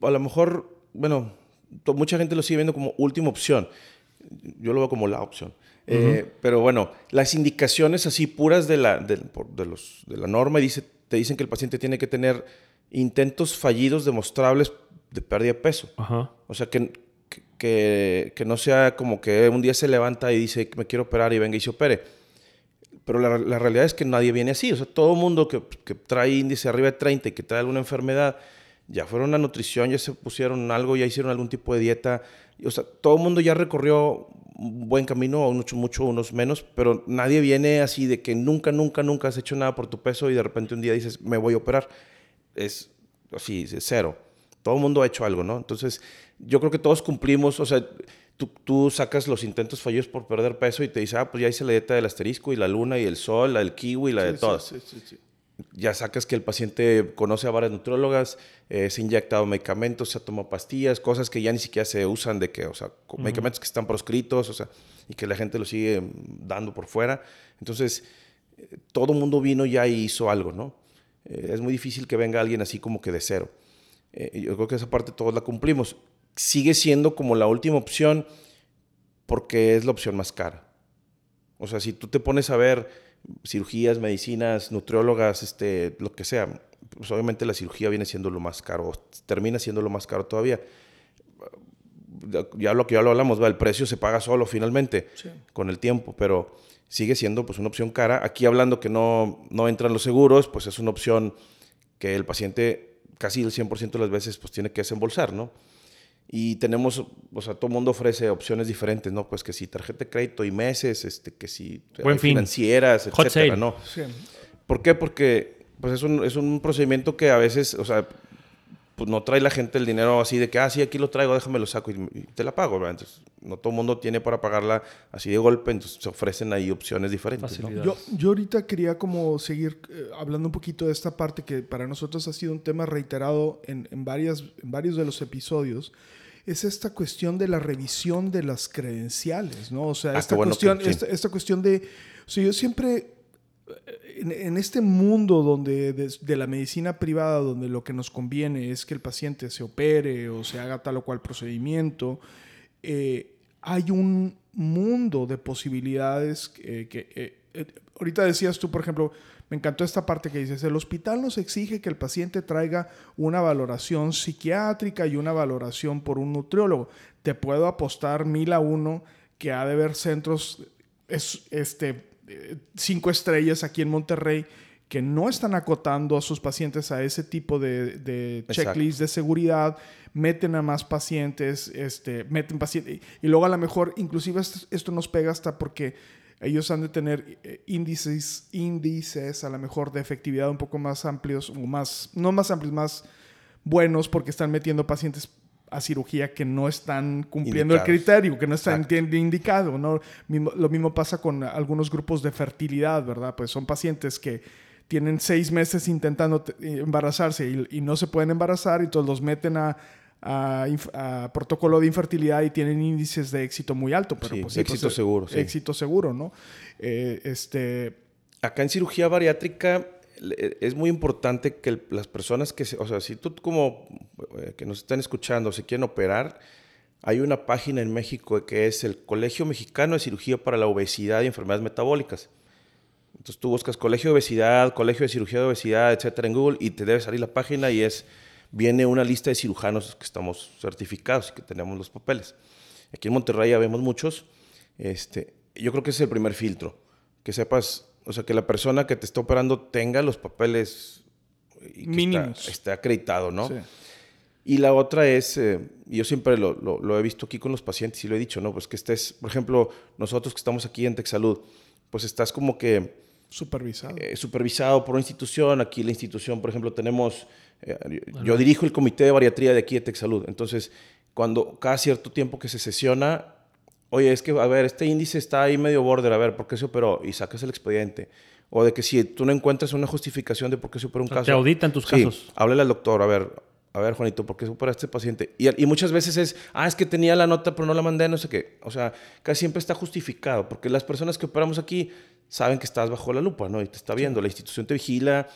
a lo mejor, bueno, mucha gente lo sigue viendo como última opción. Yo lo veo como la opción. Eh, pero bueno, las indicaciones así puras de la, de, los, de la norma dice, te dicen que el paciente tiene que tener intentos fallidos demostrables de pérdida de peso. O sea, que, que, que no sea como que un día se levanta y dice me quiero operar y venga y se opere. Pero la, la realidad es que nadie viene así. O sea, todo mundo que, que trae índice arriba de 30 y que trae alguna enfermedad, ya fueron a nutrición, ya se pusieron algo, ya hicieron algún tipo de dieta. O sea, todo el mundo ya recorrió un buen camino, mucho, mucho, unos menos, pero nadie viene así de que nunca, nunca, nunca has hecho nada por tu peso y de repente un día dices, me voy a operar. Es así, es cero. Todo el mundo ha hecho algo, ¿no? Entonces, yo creo que todos cumplimos, o sea, tú, tú sacas los intentos fallidos por perder peso y te dices, ah, pues ya hice la dieta del asterisco y la luna y el sol, la del kiwi y la de Sí, todas. sí, sí, sí. Ya sacas que el paciente conoce a varias nutriólogas, eh, se ha inyectado medicamentos, se ha tomado pastillas, cosas que ya ni siquiera se usan de que, o sea, medicamentos que están proscritos, o sea, y que la gente lo sigue dando por fuera. Entonces, eh, todo el mundo vino ya y hizo algo, ¿no? Eh, es muy difícil que venga alguien así como que de cero. Eh, yo creo que esa parte todos la cumplimos. Sigue siendo como la última opción porque es la opción más cara. O sea, si tú te pones a ver cirugías, medicinas, nutriólogas, este, lo que sea, pues obviamente la cirugía viene siendo lo más caro, termina siendo lo más caro todavía. Ya lo que ya lo hablamos, ¿va? el precio se paga solo finalmente Sí. con el tiempo, pero sigue siendo pues una opción cara. Aquí hablando que no, no entran los seguros, pues es una opción que el paciente casi el 100% de las veces pues tiene que desembolsar, ¿no? Y tenemos, o sea, todo el mundo ofrece opciones diferentes, ¿no? Pues que si tarjeta de crédito y meses, este, que si Buen fin. financieras, Hot etcétera, sale. ¿no? Sí. ¿Por qué? Porque pues es un, es un procedimiento que a veces, o sea, pues no trae la gente el dinero así de que, ah, sí, aquí lo traigo, déjame lo saco y, y te la pago, ¿verdad? Entonces, no todo el mundo tiene para pagarla así de golpe, entonces se ofrecen ahí opciones diferentes, ¿no? Yo, yo ahorita quería como seguir eh, hablando un poquito de esta parte que para nosotros ha sido un tema reiterado en, en, varias, en varios de los episodios. Es esta cuestión de la revisión de las credenciales, ¿no? O sea, Ah, esta, bueno cuestión, que- sí. esta, esta cuestión de... O sea, yo siempre... eh, En, en este mundo donde de, de la medicina privada, donde lo que nos conviene es que el paciente se opere o se haga tal o cual procedimiento, eh, hay un mundo de posibilidades que, que, eh, eh, ahorita decías tú, por ejemplo, me encantó esta parte que dices, el hospital nos exige que el paciente traiga una valoración psiquiátrica y una valoración por un nutriólogo. Te puedo apostar mil a uno que ha de haber centros es, este, eh, cinco estrellas aquí en Monterrey que no están acotando a sus pacientes a ese tipo de, checklist de seguridad, meten a más pacientes, este, meten pacientes, y luego a lo mejor, inclusive esto nos pega hasta porque ellos han de tener eh, índices, índices a lo mejor de efectividad un poco más amplios, o más, no más amplios, más buenos, porque están metiendo pacientes a cirugía que no están cumpliendo Indicados. el criterio, que no están indicado, ¿no? Lo mismo pasa con algunos grupos de fertilidad, ¿verdad? Pues son pacientes que tienen seis meses intentando te- eh, embarazarse y, y no se pueden embarazar y todos los meten a, a protocolo de infertilidad y tienen índices de éxito muy alto. Pero Sí, pues, éxito pues, seguro, sí. Éxito seguro, ¿no? Eh, este, Acá en cirugía bariátrica, es muy importante que el- las personas que, se- o sea, si tú como eh, que nos están escuchando se quieren operar, hay una página en México que es el Colegio Mexicano de Cirugía para la Obesidad y Enfermedades Metabólicas. Entonces tú buscas Colegio de Obesidad, Colegio de Cirugía de Obesidad, etcétera, en Google y te debe salir la página y es viene una lista de cirujanos que estamos certificados y que tenemos los papeles. Aquí en Monterrey ya vemos muchos. Este, yo creo que ese es el primer filtro, que sepas, o sea, que la persona que te está operando tenga los papeles y que Mínimos. Está, esté acreditado, ¿no? Sí. Y la otra es, eh, yo siempre lo, lo- lo he visto aquí con los pacientes y lo he dicho, ¿no? Pues que estés, por ejemplo, nosotros que estamos aquí en Texalud, pues estás como que Supervisado. eh, supervisado por una institución. Aquí la institución, por ejemplo, tenemos, eh, yo, yo dirijo el comité de bariatría de aquí de Texalud. Entonces, cuando cada cierto tiempo que se sesiona, oye, es que, a ver, este índice está ahí medio border, a ver, ¿por qué se operó? Y sacas el expediente. O de que si tú no encuentras una justificación de por qué se operó un sea, caso. te auditan tus Sí, casos. háblale al doctor, a ver, a ver, Juanito, ¿por qué se opera este paciente? Y, y muchas veces es, ah, es que tenía la nota, pero no la mandé, no sé qué. O sea, casi siempre está justificado, porque las personas que operamos aquí saben que estás bajo la lupa, ¿no? Y te está viendo, la institución te vigila.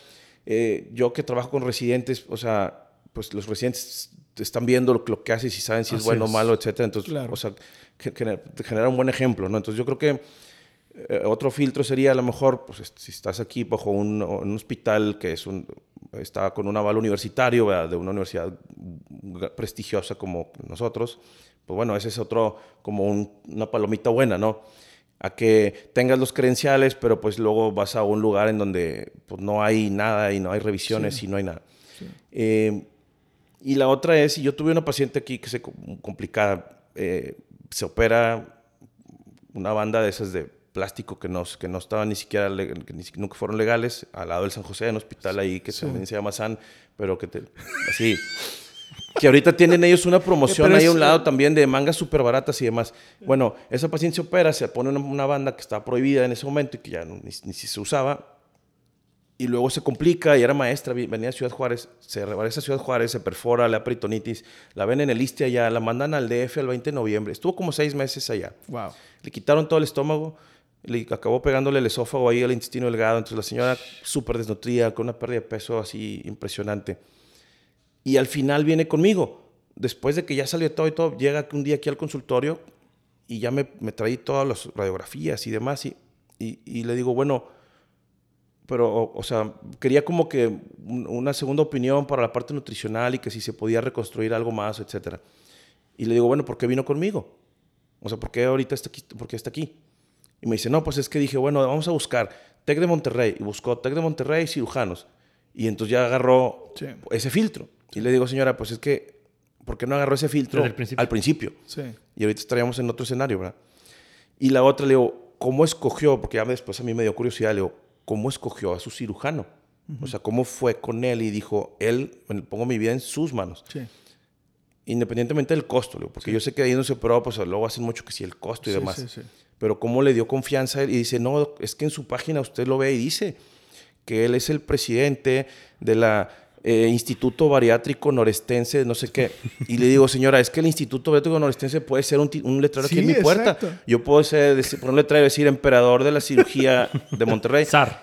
Eh, yo que trabajo con residentes, o sea, pues los residentes te están viendo lo, que- lo que haces y saben si es Así bueno o es. malo, etcétera. Entonces, Claro. o sea, que- que genera un buen ejemplo, ¿no? Entonces, yo creo que eh, otro filtro sería a lo mejor, pues si estás aquí bajo un, un hospital que es un, está con un aval universitario, ¿verdad? de una universidad prestigiosa como nosotros, pues bueno, ese es otro, como un- una palomita buena, ¿no? A que tengas los credenciales, pero pues luego vas a un lugar en donde pues, no hay nada y no hay revisiones y no hay nada. Eh, y la otra es, yo tuve una paciente aquí que se co- complicada, eh, se opera una banda de esas de plástico que no, que no estaban ni siquiera, que ni, nunca fueron legales, al lado del San José, en un hospital ahí que también se llama San, pero que te, así, que ahorita tienen ellos una promoción ahí a un lado también de mangas súper baratas y demás. Bueno, esa paciente se opera, se pone una, una banda que estaba prohibida en ese momento y que ya no- ni, ni si se usaba, y luego se complica y era maestra, venía de Ciudad Juárez, se regresa a Ciudad Juárez, se perfora, le da peritonitis, la ven en el ISTE allá, la mandan al DF el 20 de noviembre, estuvo como seis meses allá. Wow. Le quitaron todo el estómago, le acabó pegándole el esófago ahí al intestino delgado. Entonces la señora súper desnutrida, con una pérdida de peso así impresionante. Y al final viene conmigo. Después de que ya salió todo y todo, llega un día aquí al consultorio y ya me, me traí todas las radiografías y demás. Y, y, y le digo, bueno, pero, o, o sea, quería como que un- una segunda opinión para la parte nutricional y que si se podía reconstruir algo más, etcétera. Y le digo, bueno, ¿por qué vino conmigo? O sea, ¿por qué ahorita está aquí? ¿Por qué está aquí? Y me dice, no, pues es que dije, bueno, vamos a buscar TEC de Monterrey. Y buscó TEC de Monterrey cirujanos. Y entonces ya agarró Sí. ese filtro. Y le digo, señora, pues es que, ¿por qué no agarró ese filtro Desde el principio. al principio? Sí. Y ahorita estaríamos en otro escenario, ¿verdad? Y la otra le digo, ¿cómo escogió? Porque ya después a mí me dio curiosidad, le digo, ¿cómo escogió a su cirujano? O sea, ¿cómo fue con él? Y dijo, él, bueno, pongo mi vida en sus manos, Sí. independientemente del costo, le digo, porque yo sé que ahí no se operó, pues luego hacen mucho que sí el costo y Sí, demás. sí, sí. Pero ¿cómo le dio confianza a él? Y dice, no, es que en su página usted lo ve y dice que él es el presidente de la eh, Instituto Bariátrico Norestense, no sé qué. Y le digo, señora, es que el Instituto Bariátrico Norestense puede ser un, un letrero aquí en mi puerta. exacto. Yo puedo ser, decir- poner un letrero y decir emperador de la cirugía de Monterrey. SAR.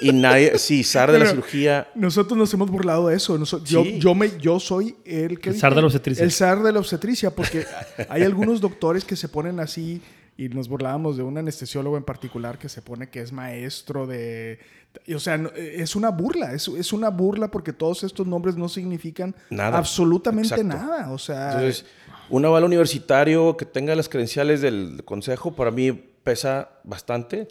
Y nadie, sí, zar de la Pero- cirugía. Nosotros nos hemos burlado de eso. Yo, Sí. yo, me, yo soy el que... El zar de la obstetricia. El zar de la obstetricia, porque hay algunos doctores que se ponen así y nos burlábamos de un anestesiólogo en particular que se pone que es maestro de... O sea, es una burla, es, es una burla porque todos estos nombres no significan Nada. absolutamente Exacto. nada. O sea, Entonces, un aval universitario que tenga las credenciales del consejo, para mí pesa bastante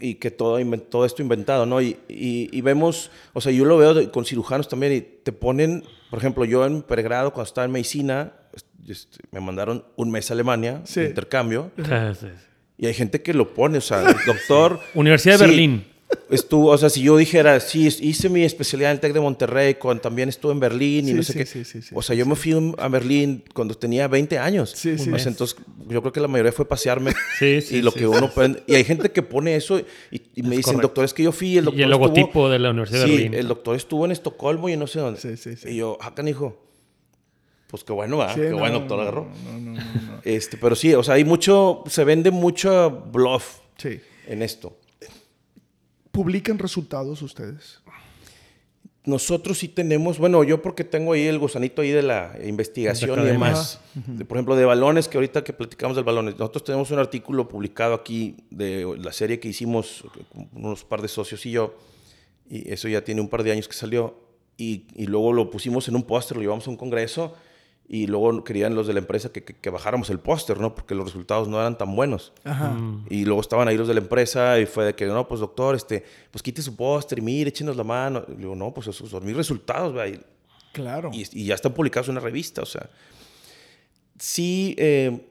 y que todo, todo esto inventado, ¿no? Y, y- y vemos, o sea, yo lo veo de- con cirujanos también y te ponen, por ejemplo, yo en pregrado, cuando estaba en medicina, este, me mandaron un mes a Alemania, Sí. de intercambio, Sí, sí. y hay gente que lo pone, o sea, doctor... Universidad de Sí, Berlín. Estuvo, o sea, si yo dijera, sí, hice mi especialidad en el TEC de Monterrey, cuando también estuve en Berlín y Sí, no sé sí, qué. sí, sí, sí, o sea, yo me fui a Berlín cuando tenía 20 años. Sí, O sí. sea, entonces, yo creo que la mayoría fue pasearme. Sí, sí, y lo sí, que sí, uno Y hay gente que pone eso y, y me dicen, correcto. doctor, es que yo fui, el doctor Y el estuvo- logotipo de la Universidad de Sí, Berlín. el doctor estuvo en Estocolmo y no sé dónde. Sí, sí, sí. Y yo, ah, canijo. Pues qué bueno, ¿verdad? sí, qué no, bueno, doctor, agarró. No, no, no, no. Este, pero sí, o sea, hay mucho, se vende mucho bluff Sí. en esto. Publican resultados ustedes? Nosotros sí tenemos, bueno, yo porque tengo ahí el gusanito ahí de la investigación y demás, de, por ejemplo, de balones, que ahorita que platicamos del balones, nosotros tenemos un artículo publicado aquí de la serie que hicimos unos par de socios y yo, y eso ya tiene un par de años que salió, y, y luego lo pusimos en un póster, lo llevamos a un congreso, y luego querían los de la empresa que, que- que bajáramos el póster, ¿no? Porque los resultados no eran tan buenos. Ajá. Y luego estaban ahí los de la empresa y fue de que, no, pues doctor, este, pues quite su póster y mire, échenos la mano. Y digo, no, pues esos son mis resultados, ¿verdad? Y, Claro. y, y ya están publicados en una revista, o sea. Sí, eh,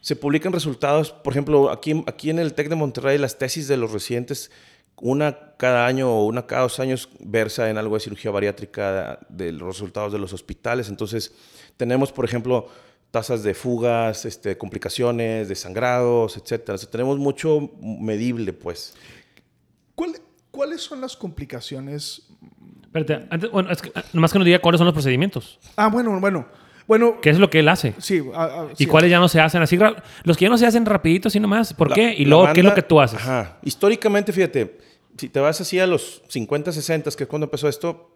se publican resultados, por ejemplo, aquí, en- aquí en el TEC de Monterrey, las tesis de los residentes, una cada año o una cada dos años versa en algo de cirugía bariátrica de, de los resultados de los hospitales. Entonces, tenemos, por ejemplo, tasas de fugas, este, complicaciones, de sangrados, etcétera. O sea, tenemos mucho medible, pues. ¿Cuál- ¿Cuáles son las complicaciones? Espérate, antes, bueno, es que, ah, nomás que nos diga cuáles son los procedimientos. Ah, bueno, bueno. Bueno, ¿Qué es lo que él hace? sí. ah, ah, ¿Y sí. cuáles ya no se hacen así? Los que ya no se hacen rapidito así nomás. ¿Por La- qué? Y luego, ¿qué es lo que tú haces? Ajá. Históricamente, fíjate, si te vas así a los 50, 60, que es cuando empezó esto,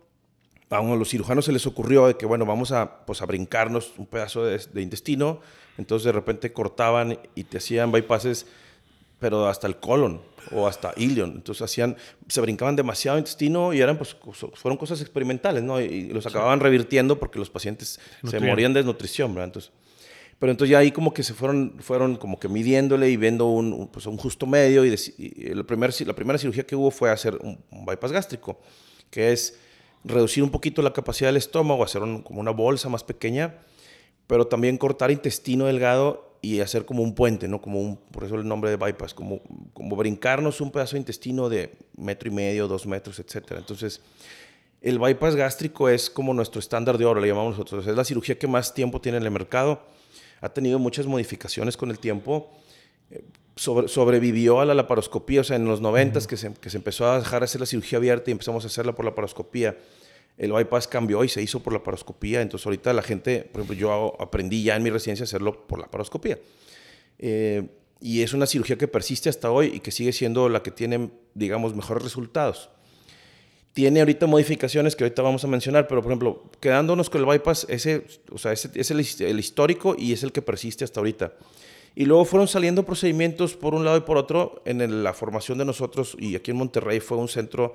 a uno de los cirujanos se les ocurrió de que, bueno, vamos a, pues, a brincarnos un pedazo de, de intestino. Entonces, de repente cortaban y te hacían bypasses, pero hasta el colon o hasta ilion. Entonces, hacían, se brincaban demasiado intestino y eran, pues, fueron cosas experimentales, ¿no? Y, y los acababan revirtiendo porque los pacientes se morían de desnutrición, ¿verdad? Entonces, pero entonces ya ahí como que se fueron, fueron como que midiéndole y viendo un, un, pues un justo medio. Y, y la, primer, la primera cirugía que hubo fue hacer un, un bypass gástrico, que es reducir un poquito la capacidad del estómago, hacer como una bolsa más pequeña, pero también cortar intestino delgado y hacer como un puente, ¿no? Como un, por eso el nombre de bypass, como, como brincarnos un pedazo de intestino de metro y medio, dos metros, etcétera. Entonces, el bypass gástrico es como nuestro estándar de oro, le llamamos nosotros. Es la cirugía que más tiempo tiene en el mercado. Ha tenido muchas modificaciones con el tiempo. Sobre- sobrevivió a la laparoscopía, o sea, en los 90 que, se, que se empezó a dejar hacer la cirugía abierta y empezamos a hacerla por laparoscopía. El bypass cambió y se hizo por laparoscopía. Entonces, ahorita la gente, por ejemplo, yo aprendí ya en mi residencia a hacerlo por laparoscopía. Eh, y es una cirugía que persiste hasta hoy y que sigue siendo la que tiene, digamos, mejores resultados. Tiene ahorita modificaciones que ahorita vamos a mencionar, pero por ejemplo, quedándonos con el bypass, ese, o sea, ese es el, el histórico y es el que persiste hasta ahorita. Y luego fueron saliendo procedimientos por un lado y por otro en la formación de nosotros, y aquí en Monterrey fue un centro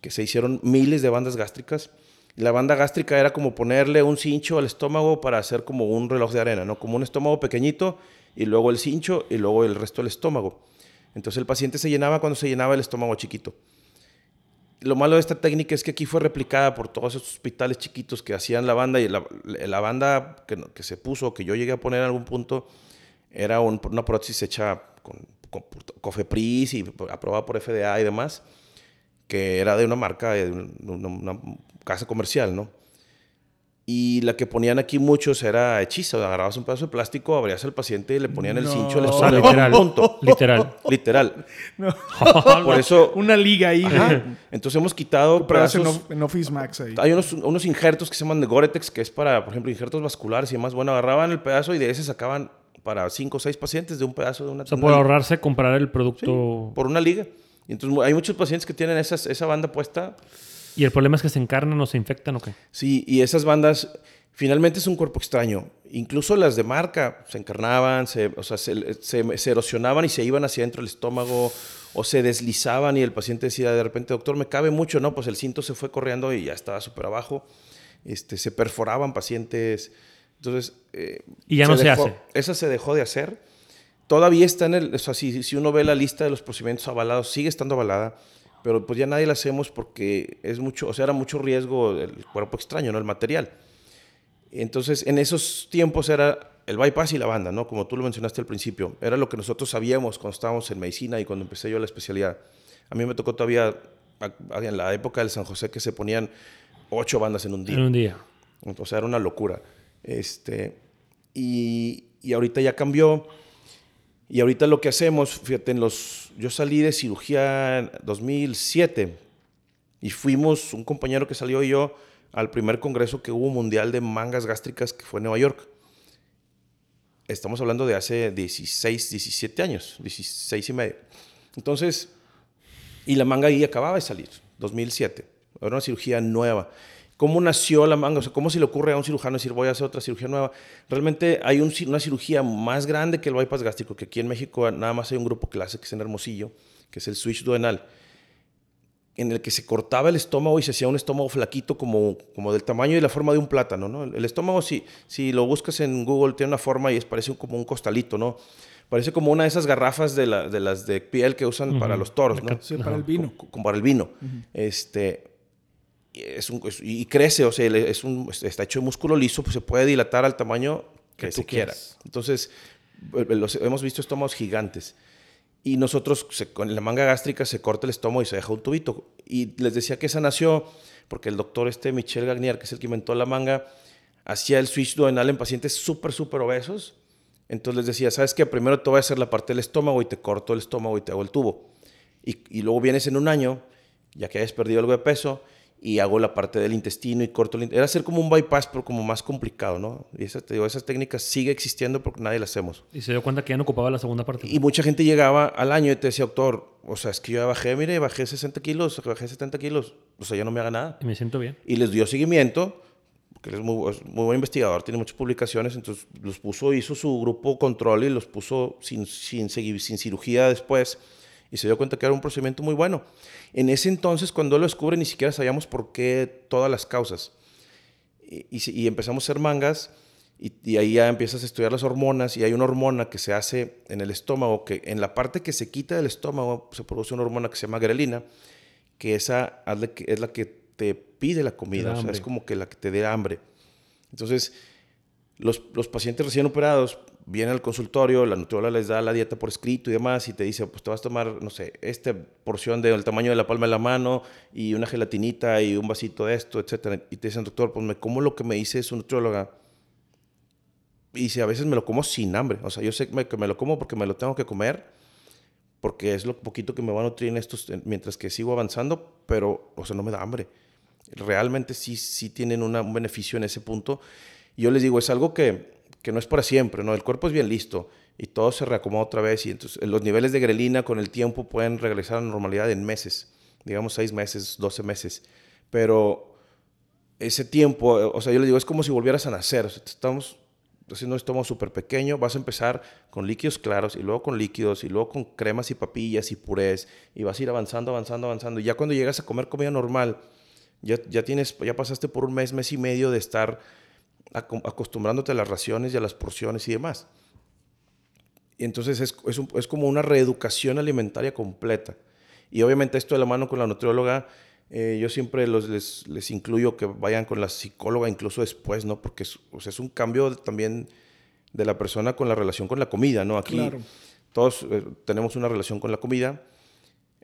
que se hicieron miles de bandas gástricas. La banda gástrica era como ponerle un cincho al estómago para hacer como un reloj de arena, ¿no? Como un estómago pequeñito y luego el cincho y luego el resto del estómago. Entonces el paciente se llenaba cuando se llenaba el estómago chiquito. Lo malo de esta técnica es que aquí fue replicada por todos estos hospitales chiquitos que hacían la banda y la, banda que se puso, que yo llegué a poner en algún punto, era un- una prótesis hecha con, con Cofepris y aprobada por FDA y demás, que era de una marca, de un- una, una casa comercial, ¿no? Y la que ponían aquí muchos era hechiza, agarrabas un pedazo de plástico, abrías al paciente y le ponían el No. cincho sea, estómago. literal. Punto. Literal. Literal. No. Por eso, Una liga ahí. Ajá. Entonces hemos quitado pedazos. en Office Max ahí. Hay unos, unos injertos que se llaman de Goretex, que es para, por ejemplo, injertos vasculares y demás. Bueno, agarraban el pedazo y de ese sacaban para cinco o seis pacientes de un pedazo de una O sea, por ahorrarse comprar el Sí, producto. por una liga. Y entonces hay muchos pacientes que tienen esas, esa banda puesta. Y el problema es que se encarnan o se infectan o qué. Sí, y esas bandas finalmente es un cuerpo extraño. Incluso las de marca se encarnaban, se, o sea, se, se- se erosionaban y se iban hacia adentro del estómago o se deslizaban y el paciente decía de repente, doctor, me cabe mucho, ¿no? Pues el cinto se fue corriendo y ya estaba súper abajo. Este, se perforaban pacientes. Entonces... eh, Y ya no se hace. Esa se dejó de hacer. Todavía está en el... O sea, si, si uno ve la lista de los procedimientos avalados, sigue estando avalada. Pero pues ya nadie la hacemos porque es mucho... O sea, era mucho riesgo el cuerpo extraño, ¿no? El material. Entonces, en esos tiempos era el bypass y la banda, ¿no? Como tú lo mencionaste al principio. Era lo que nosotros sabíamos cuando estábamos en medicina y cuando empecé yo la especialidad. A mí me tocó todavía, en la época del San José, que se ponían ocho bandas en un día. En un día. O sea, era una locura. Este, y, y ahorita ya cambió. Y ahorita lo que hacemos, fíjate, en los, yo salí de cirugía en 2007 y fuimos, un compañero que salió y yo, al primer congreso que hubo mundial de mangas gástricas que fue en Nueva York. Estamos hablando de hace 16, 17 años, 16 y medio. Entonces, Y la manga ahí acababa de salir, 2007. Era una cirugía nueva. ¿Cómo nació la manga? O sea, ¿cómo se le ocurre a un cirujano decir voy a hacer otra cirugía nueva? Realmente hay un, una cirugía más grande que el bypass gástrico, que aquí en México nada más hay un grupo que la hace, que es en Hermosillo, que es el switch duodenal, en el que se cortaba el estómago y se hacía un estómago flaquito como, como del tamaño y la forma de un plátano, ¿no? El estómago, si, si lo buscas en Google, tiene una forma y es, parece como un costalito, ¿no? Parece como una de esas garrafas de, la, de las de piel que usan para los toros, ¿no? Sí, para el vino. Como, para el vino. Este es un, y crece, o sea, es un, está hecho de músculo liso, pues se puede dilatar al tamaño que, se quiera. Entonces, hemos visto estómagos gigantes. Y nosotros, con la manga gástrica, se corta el estómago y se deja un tubito. Y les decía que esa nació porque el doctor este Michel Gagnier, que es el que inventó la manga, hacía el switch duodenal en pacientes súper, súper obesos. Entonces les decía, ¿sabes qué? Primero te voy a hacer la parte del estómago y te corto el estómago y te hago el tubo. Y, y luego vienes en un año, ya que hayas perdido algo de peso, y hago la parte del intestino y corto el Era hacer como un bypass, pero como más complicado, ¿no? Y esa, te digo, esas técnicas sigue existiendo porque nadie las hacemos. Y se dio cuenta que ya no ocupaba la segunda parte. Y mucha gente llegaba al año y te decía, doctor, o sea, es que yo ya bajé, mire, bajé 60 kilos, bajé 70 kilos, o sea, ya no me haga nada. Y me siento bien. Y les dio seguimiento, porque él es muy, muy buen investigador, tiene muchas publicaciones, entonces los puso, hizo su grupo control y los puso sin, sin, sin cirugía después y se dio cuenta que era un procedimiento muy bueno. En ese entonces, cuando lo descubre, ni siquiera sabíamos por qué todas las causas. Y, empezamos a hacer mangas y, ahí ya empiezas a estudiar las hormonas y hay una hormona que se hace en el estómago, que en la parte que se quita del estómago se produce una hormona que se llama grelina, que esa es la que te pide la comida, o sea, es como que la que te dé hambre. Entonces, los, los pacientes recién operados viene al consultorio, la nutrióloga les da la dieta por escrito y demás, y te dice, pues te vas a tomar, no sé, esta porción del tamaño de la palma de la mano y una gelatinita y un vasito de esto, etcétera. Y te dicen, doctor, pues me como lo que me dice su nutrióloga. Y si a veces me lo como sin hambre. O sea, yo sé que me lo como porque me lo tengo que comer, porque es lo poquito que me va a nutrir en estos, mientras que sigo avanzando, pero, o sea, no me da hambre. Realmente sí, sí tienen un beneficio en ese punto. Yo les digo, es algo que que no es para siempre, ¿no? El cuerpo es bien listo y todo se reacomoda otra vez y entonces los niveles de grelina con el tiempo pueden regresar a la normalidad en meses, digamos seis meses, doce meses, pero ese tiempo, o sea, yo le digo, es como si volvieras a nacer, estamos haciendo un estómago súper pequeño, vas a empezar con líquidos claros y luego con líquidos y luego con cremas y papillas y purés y vas a ir avanzando, avanzando, avanzando y ya cuando llegas a comer comida normal, ya, ya, tienes, ya pasaste por un mes, mes y medio de estar acostumbrándote a las raciones y a las porciones y demás. Y entonces es, es, es, como una reeducación alimentaria completa. Y obviamente esto de la mano con la nutrióloga, eh, yo siempre los, les, les, incluyo que vayan con la psicóloga incluso después, ¿no? Porque es, o sea, es un cambio también de la persona con la relación con la comida, ¿no? Aquí todos eh, tenemos una relación con la comida.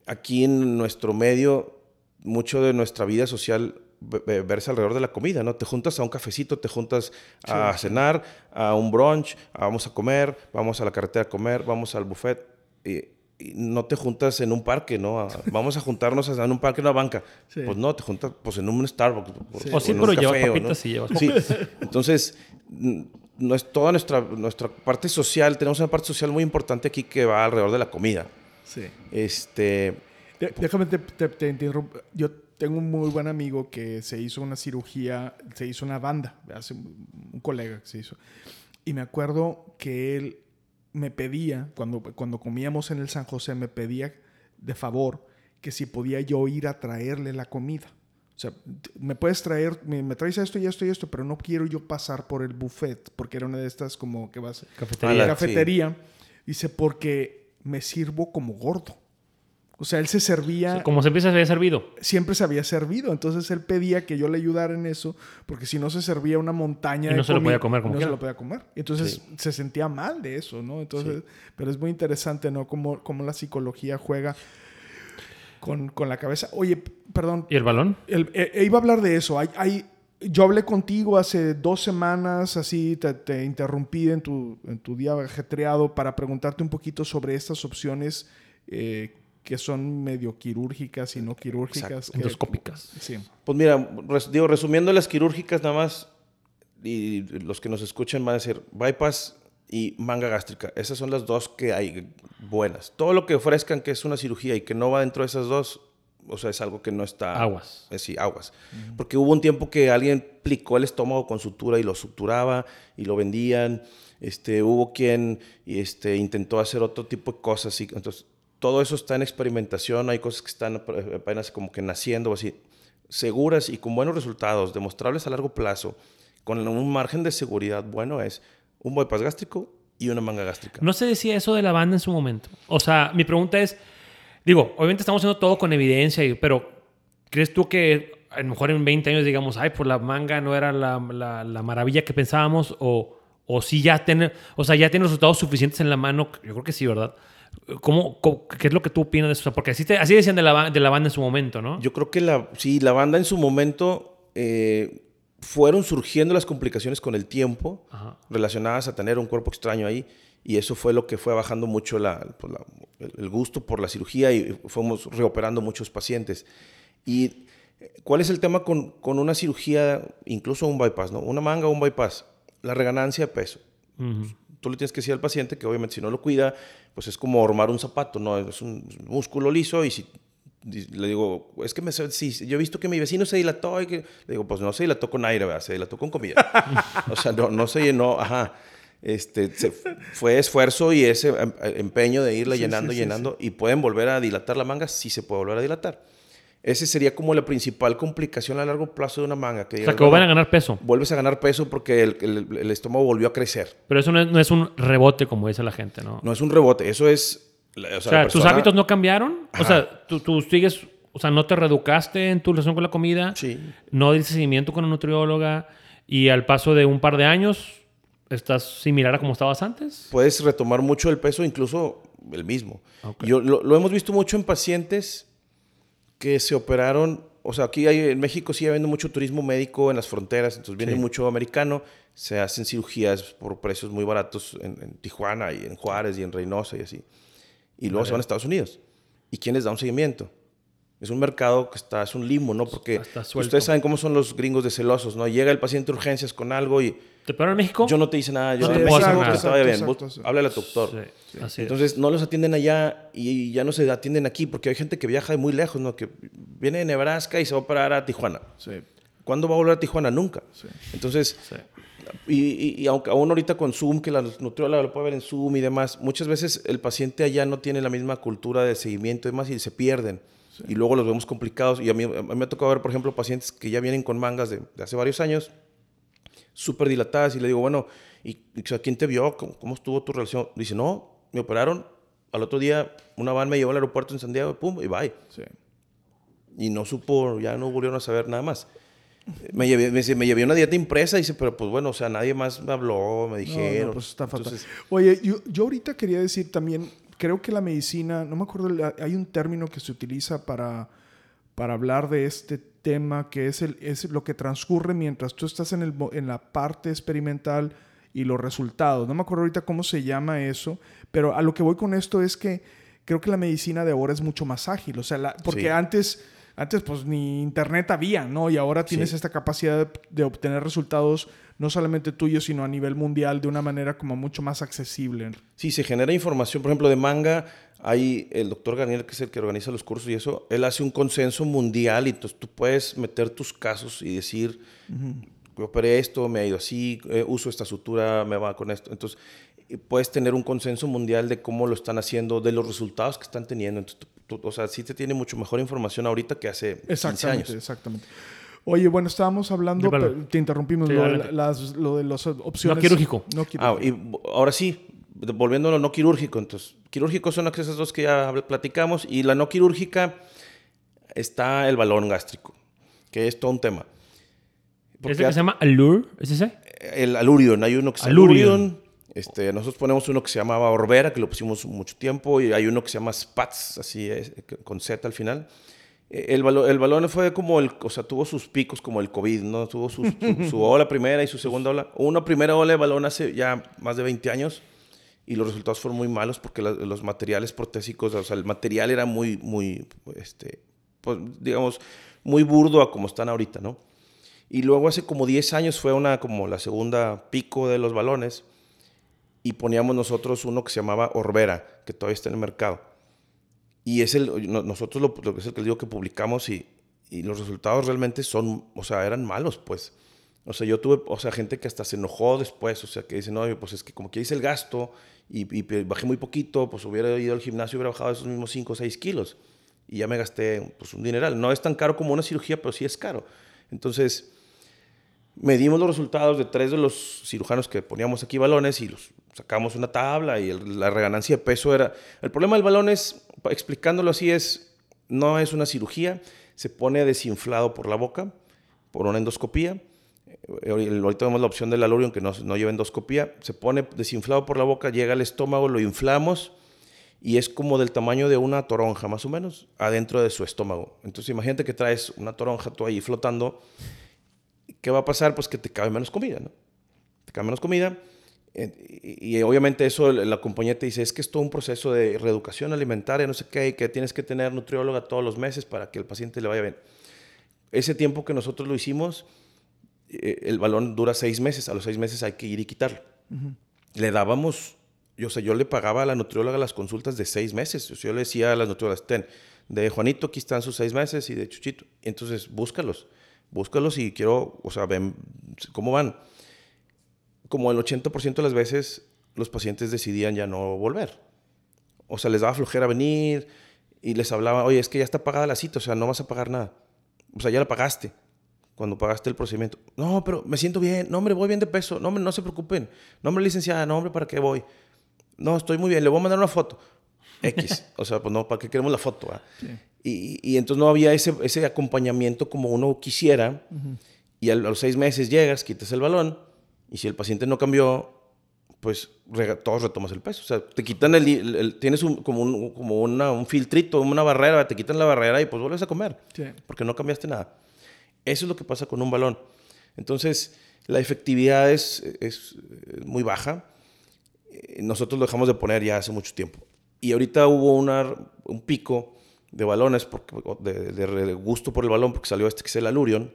Aquí en nuestro medio, mucho de nuestra vida social verse alrededor de la comida, ¿no? Te juntas a un cafecito, te juntas a cenar, a un brunch, vamos a comer, vamos a la carretera a comer, vamos al buffet. Y, no te juntas en un parque, ¿no? vamos a juntarnos en un parque, en una banca. Pues no, te juntas pues, en un Starbucks. O sí, pero llevas papitas y llevas Sí, entonces, no es toda nuestra, nuestra parte social, tenemos una parte social muy importante aquí que va alrededor de la comida. Sí. Este... Déjame te, te, te interrumpo. Yo tengo un muy buen amigo que se hizo una cirugía, se hizo una banda, hace un colega que se hizo. Y me acuerdo que él me pedía, cuando, cuando comíamos en el San José, me pedía de favor que si podía yo ir a traerle la comida. O sea, me puedes traer, me, traes esto y esto y esto, pero no quiero yo pasar por el buffet, porque era una de estas como que vas cafetería. a la cafetería. Dice, porque me sirvo como gordo. O sea, él se servía... como siempre se había servido. Siempre se había servido. Entonces él pedía que yo le ayudara en eso, porque si no se servía una montaña... Y no se lo podía comer como No se lo podía comer. Entonces se sentía mal de eso, ¿no? Entonces, pero es muy interesante, ¿no? Cómo, cómo la psicología juega con, con, la cabeza. Oye, perdón. ¿Y el balón? El, eh, eh, iba a hablar de eso. Hay, hay, yo hablé contigo hace dos semanas, así te, te interrumpí en tu, en tu día ajetreado para preguntarte un poquito sobre estas opciones eh, que son medio quirúrgicas y no quirúrgicas. Endoscópicas. Sí. Pues mira, digo, resumiendo las quirúrgicas nada más, y los que nos escuchen van a decir, bypass y manga gástrica. Esas son las dos que hay buenas. Todo lo que ofrezcan que es una cirugía y que no va dentro de esas dos, o sea, es algo que no está... Aguas. Eh, sí, aguas. Porque hubo un tiempo que alguien plicó el estómago con sutura y lo suturaba y lo vendían. Este, hubo quien este, intentó hacer otro tipo de cosas. Y, entonces, todo eso está en experimentación. Hay cosas que están apenas como que naciendo, así, seguras y con buenos resultados, demostrables a largo plazo, con un margen de seguridad bueno es un bypass gástrico y una manga gástrica. No se decía eso de la banda en su momento. O sea, mi pregunta es, digo, obviamente estamos haciendo todo con evidencia, pero ¿crees tú que a lo mejor en 20 años digamos, ay, pues la manga no era la, la, maravilla que pensábamos o, o si ya tiene, o sea, ya tiene resultados suficientes en la mano? Yo creo que sí, ¿verdad? ¿Cómo, qué es lo que tú opinas de eso? porque así, así decían de la, de la banda en su momento, ¿no? Yo creo que la, sí, la banda en su momento... Eh, fueron surgiendo las complicaciones con el tiempo relacionadas a tener un cuerpo extraño ahí y eso fue lo que fue bajando mucho pues el gusto por la cirugía y fuimos reoperando muchos pacientes. ¿Y cuál es el tema con, con una cirugía, incluso un bypass, ¿no? una manga o un bypass? La reganancia de peso. Tú le tienes que decir al paciente que obviamente si no lo cuida, pues es como armar un zapato, ¿no? Es un músculo liso y si le digo, es que me, sí, yo he visto que mi vecino se dilató y que, le digo, pues no se dilató con aire, ¿verdad? se dilató con comida. o sea, no, no se llenó, ajá. Este, fue esfuerzo y ese em, empeño de irla llenando, llenando, y pueden volver a dilatar la manga, sí se puede volver a dilatar. Ese sería como la principal complicación a largo plazo de una manga. Que o sea, que vuelvan a ganar peso. Vuelves a ganar peso porque el, el, estómago volvió a crecer. Pero eso no es, no es, un rebote, como dice la gente, ¿no? No es un rebote, eso es o sea, ¿tus hábitos no cambiaron? O sea, ¿tú, sigues, o sea, no te reeducaste en tu relación con la comida, sí. no diste seguimiento con una nutrióloga y al paso de un par de años estás similar a como estabas antes? Puedes retomar mucho el peso, incluso el mismo. Yo, lo, hemos visto mucho en pacientes que se operaron, o sea, aquí hay, en México sigue habiendo mucho turismo médico en las fronteras, entonces viene mucho americano, se hacen cirugías por precios muy baratos en, en Tijuana y en Juárez y en Reynosa y así y luego se van a Estados Unidos. ¿Y quién les da un seguimiento? Es un mercado que está, es un limbo, ¿no? Porque ustedes saben cómo son los gringos de celosos, ¿no? Llega el paciente de urgencias con algo y... ¿Te paran en México? Yo no te hice nada, yo no te puedo hacer nada. Estaba bien. Háblale a tu doctor. Sí, así Entonces, no los atienden allá y ya no se atienden aquí porque hay gente que viaja de muy lejos, ¿no? Que viene de Nebraska y se va a parar a Tijuana. Sí. ¿Cuándo va a volver a Tijuana? Nunca. Sí. Entonces, y, y, aunque aún ahorita con Zoom, que la nutrióloga lo puede ver en Zoom y demás, muchas veces el paciente allá no tiene la misma cultura de seguimiento y demás y se pierden. Y luego los vemos complicados. Y a mí, me ha tocado ver, por ejemplo, pacientes que ya vienen con mangas de, hace varios años, súper dilatadas, y le digo, bueno, ¿y, quién te vio? ¿Cómo, estuvo tu relación? Dice, no, me operaron. Al otro día, una van me llevó al aeropuerto en San Diego, pum, y bye. Y no supo, ya no volvieron a saber nada más. Me llevé, me, me llevé, una dieta impresa y dice, pero pues bueno, o sea, nadie más me habló, me dijeron. pues está fatal. Oye, yo, yo, ahorita quería decir también, creo que la medicina, no me acuerdo, hay un término que se utiliza para, para hablar de este tema, que es, el, es lo que transcurre mientras tú estás en, el, en la parte experimental y los resultados. No me acuerdo ahorita cómo se llama eso, pero a lo que voy con esto es que creo que la medicina de ahora es mucho más ágil, o sea, porque antes antes pues ni internet había, ¿no? Y ahora tienes esta capacidad de, obtener resultados no solamente tuyos, sino a nivel mundial de una manera como mucho más accesible. Sí, se genera información, por ejemplo, de manga. Hay el doctor Garnier, que es el que organiza los cursos y eso, él hace un consenso mundial y entonces tú puedes meter tus casos y decir, yo operé esto, me ha ido así, eh, uso esta sutura, me va con esto. Entonces, puedes tener un consenso mundial de cómo lo están haciendo, de los resultados que están teniendo. Entonces, o sea, sí te tiene mucho mejor información ahorita que hace 15 años. Exactamente. Oye, bueno, estábamos hablando, te interrumpimos, lo, de las, las opciones. No quirúrgico. No quirúrgico. Ah, y ahora sí, volviendo a lo no quirúrgico. Entonces, quirúrgico son esas dos que ya platicamos. Y la no quirúrgica está el balón gástrico, que es todo un tema. ¿Ese que se llama Allure? ¿Es ese? El Alurion. Hay uno que se llama Alurion este, nosotros ponemos uno que se llamaba Orbera, que lo pusimos mucho tiempo, y hay uno que se llama Spats, así con Z al final. Eh, el, el balón fue como el, o sea, tuvo sus picos como el COVID, ¿no? Tuvo su, su, ola primera y su segunda ola. Una primera ola de balón hace ya más de 20 años y los resultados fueron muy malos porque los materiales protésicos, o sea, el material era muy, muy, este, pues, digamos, muy burdo a como están ahorita, ¿no? Y luego hace como 10 años fue una, como la segunda pico de los balones y poníamos nosotros uno que se llamaba Orbera, que todavía está en el mercado. Y es el, nosotros lo, lo, es el que digo que publicamos y, y los resultados realmente son, o sea, eran malos, pues. O sea, yo tuve, o sea, gente que hasta se enojó después, o sea, que dice, no, pues es que como que hice el gasto y, bajé muy poquito, pues hubiera ido al gimnasio y hubiera bajado esos mismos 5 o 6 kilos. Y ya me gasté, pues, un dineral. No es tan caro como una cirugía, pero sí es caro. Entonces, medimos los resultados de tres de los cirujanos que poníamos aquí balones y los sacamos una tabla y la reganancia de peso era... El problema del balón es, explicándolo así, es, no es una cirugía, se pone desinflado por la boca, por una endoscopía. Eh, ahorita vemos la opción del alurion que no, no lleva endoscopía. Se pone desinflado por la boca, llega al estómago, lo inflamos y es como del tamaño de una toronja, más o menos, adentro de su estómago. Entonces imagínate que traes una toronja tú ahí flotando ¿qué va a pasar? Pues que te cabe menos comida, ¿no? Te cabe menos comida. Eh, y, obviamente eso la compañía te dice, es que es todo un proceso de reeducación alimentaria, no sé qué, que tienes que tener nutrióloga todos los meses para que el paciente le vaya bien. Ese tiempo que nosotros lo hicimos, eh, el balón dura seis meses, a los seis meses hay que ir y quitarlo. Le dábamos, yo sé, yo le pagaba a la nutrióloga las consultas de seis meses. Yo le decía a las nutriólogas, ten, de Juanito aquí están sus seis meses y de Chuchito. Entonces, búscalos búscalos y quiero, o sea, ven cómo van. Como el 80% de las veces los pacientes decidían ya no volver. O sea, les daba flojera venir y les hablaba, oye, es que ya está pagada la cita, o sea, no vas a pagar nada. O sea, ya la pagaste cuando pagaste el procedimiento. No, pero me siento bien. No, hombre, voy bien de peso. No, hombre, no se preocupen. No, hombre, licenciada. No, hombre, ¿para qué voy? No, estoy muy bien. Le voy a mandar una foto. X. o sea, pues no, ¿para qué queremos la foto? Sí. Y, entonces no había ese, ese, acompañamiento como uno quisiera. Y a, los seis meses llegas, quitas el balón, y si el paciente no cambió, pues todos retomas el peso. O sea, te quitan el... tienes un, como, un, como una, un filtrito, una barrera, te quitan la barrera y pues vuelves a comer. Porque no cambiaste nada. Eso es lo que pasa con un balón. Entonces, la efectividad es, es muy baja. Eh, nosotros lo dejamos de poner ya hace mucho tiempo. Y ahorita hubo una, un pico de balones, porque, de, gusto por el balón, porque salió este que es el Alurion,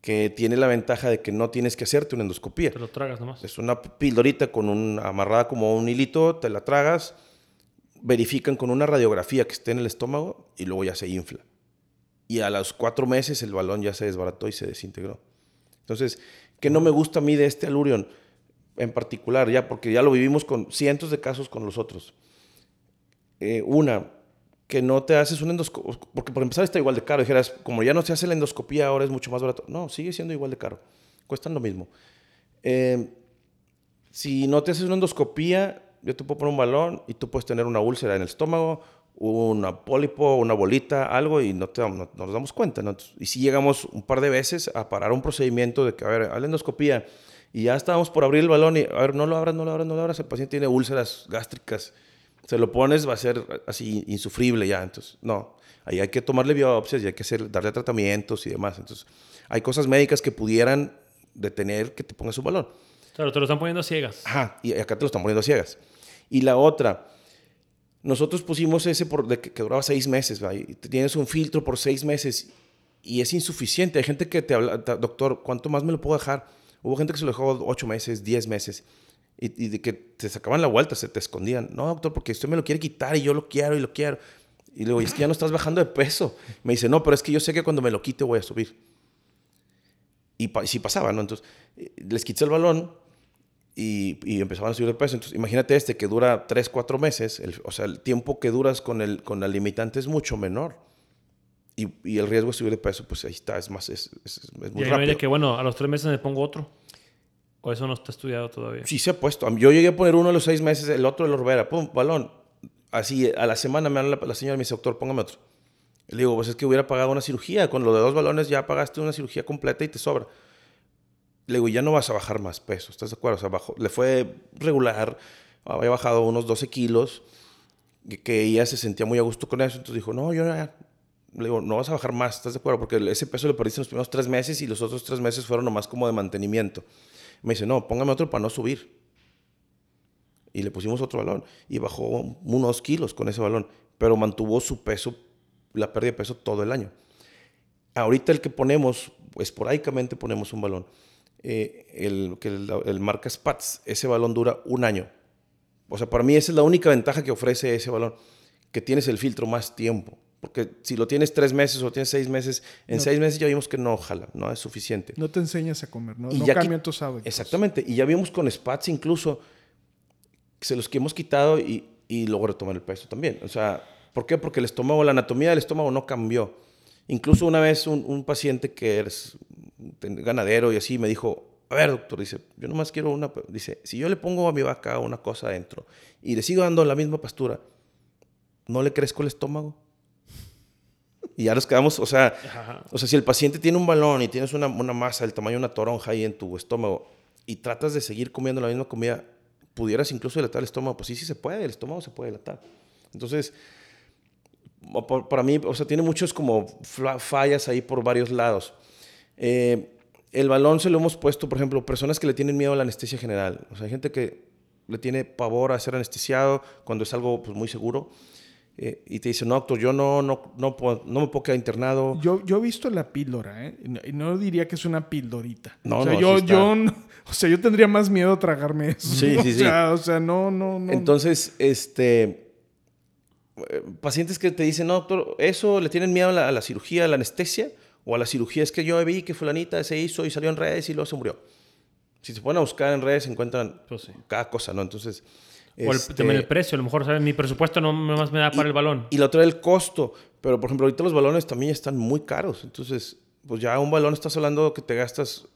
que tiene la ventaja de que no tienes que hacerte una endoscopía. Te lo tragas nomás. Es una pildorita con un, amarrada como un hilito, te la tragas, verifican con una radiografía que esté en el estómago y luego ya se infla. Y a los cuatro meses el balón ya se desbarató y se desintegró. Entonces, ¿qué no me gusta a mí de este Alurion en particular? Ya, porque ya lo vivimos con cientos de casos con los otros. Eh, una, que no te haces un endoscopia, porque por empezar está igual de caro. Dijeras, como ya no se hace la endoscopía, ahora es mucho más barato. No, sigue siendo igual de caro. Cuestan lo mismo. Eh, si no te haces una endoscopía, yo te puedo poner un balón y tú puedes tener una úlcera en el estómago, una pólipo, una bolita, algo, y no, te, no, nos damos cuenta. Y si llegamos un par de veces a parar un procedimiento de que, a ver, a la endoscopía, y ya estábamos por abrir el balón y, a ver, no lo abras, no lo abras, no lo abras, el paciente tiene úlceras gástricas se lo pones, va a ser así insufrible ya. Entonces, no. Ahí hay que tomarle biopsias y hay que hacer, darle tratamientos y demás. Entonces, hay cosas médicas que pudieran detener que te pongas un balón. Claro, te lo están poniendo ciegas. Ajá, y acá te lo están poniendo ciegas. Y la otra, nosotros pusimos ese por, de que, duraba seis meses, y tienes un filtro por seis meses y es insuficiente. Hay gente que te habla, doctor, ¿cuánto más me lo puedo dejar? Hubo gente que se lo dejó ocho meses, diez meses y, de que te sacaban la vuelta, se te escondían. No, doctor, porque usted me lo quiere quitar y yo lo quiero y lo quiero. Y luego, es que ya no estás bajando de peso. Me dice, no, pero es que yo sé que cuando me lo quite voy a subir. Y, y sí pasaba, ¿no? Entonces, eh, les quité el balón y, y, empezaban a subir de peso. Entonces, imagínate este que dura 3, 4 meses. o sea, el tiempo que duras con, el, con la limitante es mucho menor. Y, y, el riesgo de subir de peso, pues ahí está, es más, es, es, muy y rápido. que, bueno, a los 3 meses me pongo otro. ¿O eso no está estudiado todavía? Sí, se ha puesto. Yo llegué a poner uno a los seis meses, el otro de la Orbera. Pum, balón. Así, a la semana me habla la, señora y me dice, doctor, póngame otro. Le digo, pues es que hubiera pagado una cirugía. Con lo de dos balones ya pagaste una cirugía completa y te sobra. Le digo, ya no vas a bajar más peso, ¿estás de acuerdo? O sea, bajó, le fue regular, había bajado unos 12 kilos, que, ella se sentía muy a gusto con eso. Entonces dijo, no, yo ya, le digo, no vas a bajar más, ¿estás de acuerdo? Porque ese peso le perdiste en los primeros tres meses y los otros tres meses fueron nomás como de mantenimiento. Me dice, no, póngame otro para no subir. Y le pusimos otro balón y bajó unos kilos con ese balón, pero mantuvo su peso, la pérdida de peso todo el año. Ahorita el que ponemos, esporádicamente ponemos un balón. Eh, el, que el, el marca Spats, ese balón dura un año. O sea, para mí esa es la única ventaja que ofrece ese balón, que tienes el filtro más tiempo. Porque si lo tienes tres meses o tienes seis meses, en seis meses ya vimos que no jala, no es suficiente. No te enseñas a comer, no, Y no ya cambian qui- tus hábitos. Exactamente. Y ya vimos con Spats incluso se los que hemos quitado y, y luego retomar el peso también. O sea, ¿por qué? Porque el estómago, la anatomía del estómago no cambió. Incluso una vez un, un paciente que es ganadero y así me dijo, a ver, doctor, dice, yo nomás quiero una, pe-". dice, si yo le pongo a mi vaca una cosa adentro y le sigo dando la misma pastura, ¿no le crezco el estómago? Y ya nos quedamos, o sea, Ajá. o sea, si el paciente tiene un balón y tienes una, una masa del tamaño de una toronja ahí en tu estómago y tratas de seguir comiendo la misma comida, pudieras incluso dilatar el estómago. Pues sí, sí se puede, el estómago se puede dilatar. Entonces, por- para mí, o sea, tiene muchos como fallas ahí por varios lados. Eh, el balón se lo hemos puesto, por ejemplo, personas que le tienen miedo a la anestesia general. O sea, hay gente que le tiene pavor a ser anestesiado cuando es algo pues, muy seguro. Eh, y te dice, no, doctor, yo no, no, no, puedo- no me puedo quedar internado. Yo, yo he visto la píldora, ¿eh? Y no, no diría que es una pildorita. No, o sea, no, yo, sí yo, no- o sea, yo tendría más miedo a tragarme eso. Sí, sí, o sí. Sea, o sea, no, no, no. Entonces, este, pacientes que te dicen, no, doctor, eso le tienen miedo a la, a la cirugía, a la anestesia, o a la cirugía, es que yo vi que fulanita se hizo y salió en redes y luego se murió. Si se ponen a buscar en redes, encuentran Pues sí. cada cosa, ¿no? Entonces... O el, este, también el precio. A lo mejor, ¿sabes? Mi presupuesto no más me da para el balón. Y la otra el costo. Pero, por ejemplo, ahorita los balones también están muy caros. Entonces, pues ya un balón estás hablando que te gastas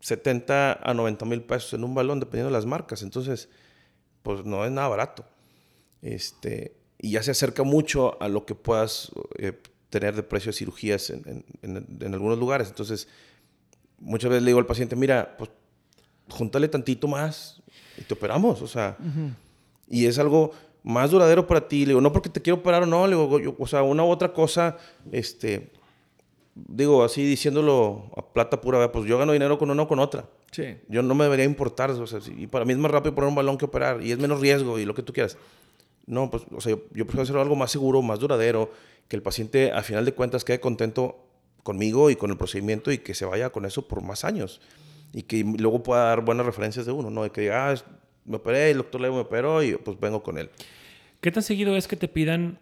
70 a 90 mil pesos en un balón, dependiendo de las marcas. Entonces, pues no es nada barato. Este, y ya se acerca mucho a lo que puedas eh, tener de precio de cirugías en, en- en- en algunos lugares. Entonces, muchas veces le digo al paciente, mira, pues júntale tantito más y te operamos. O sea, y es algo más duradero para ti. Le digo, no porque te quiero operar o no, le digo, yo- o sea, una u otra cosa, este, digo, así diciéndolo a plata pura, pues yo gano dinero con una o con otra. Sí. Yo no me debería importar, o sea, si- y para mí es más rápido poner un balón que operar y es menos riesgo y lo que tú quieras. No, pues, o sea, yo, yo prefiero hacer algo más seguro, más duradero, que el paciente a final de cuentas quede contento conmigo y con el procedimiento y que se vaya con eso por más años y que luego pueda dar buenas referencias de uno, ¿no? De que diga, ah, me operé, el doctor Levo me operó y pues vengo con él. ¿Qué tan seguido es que te pidan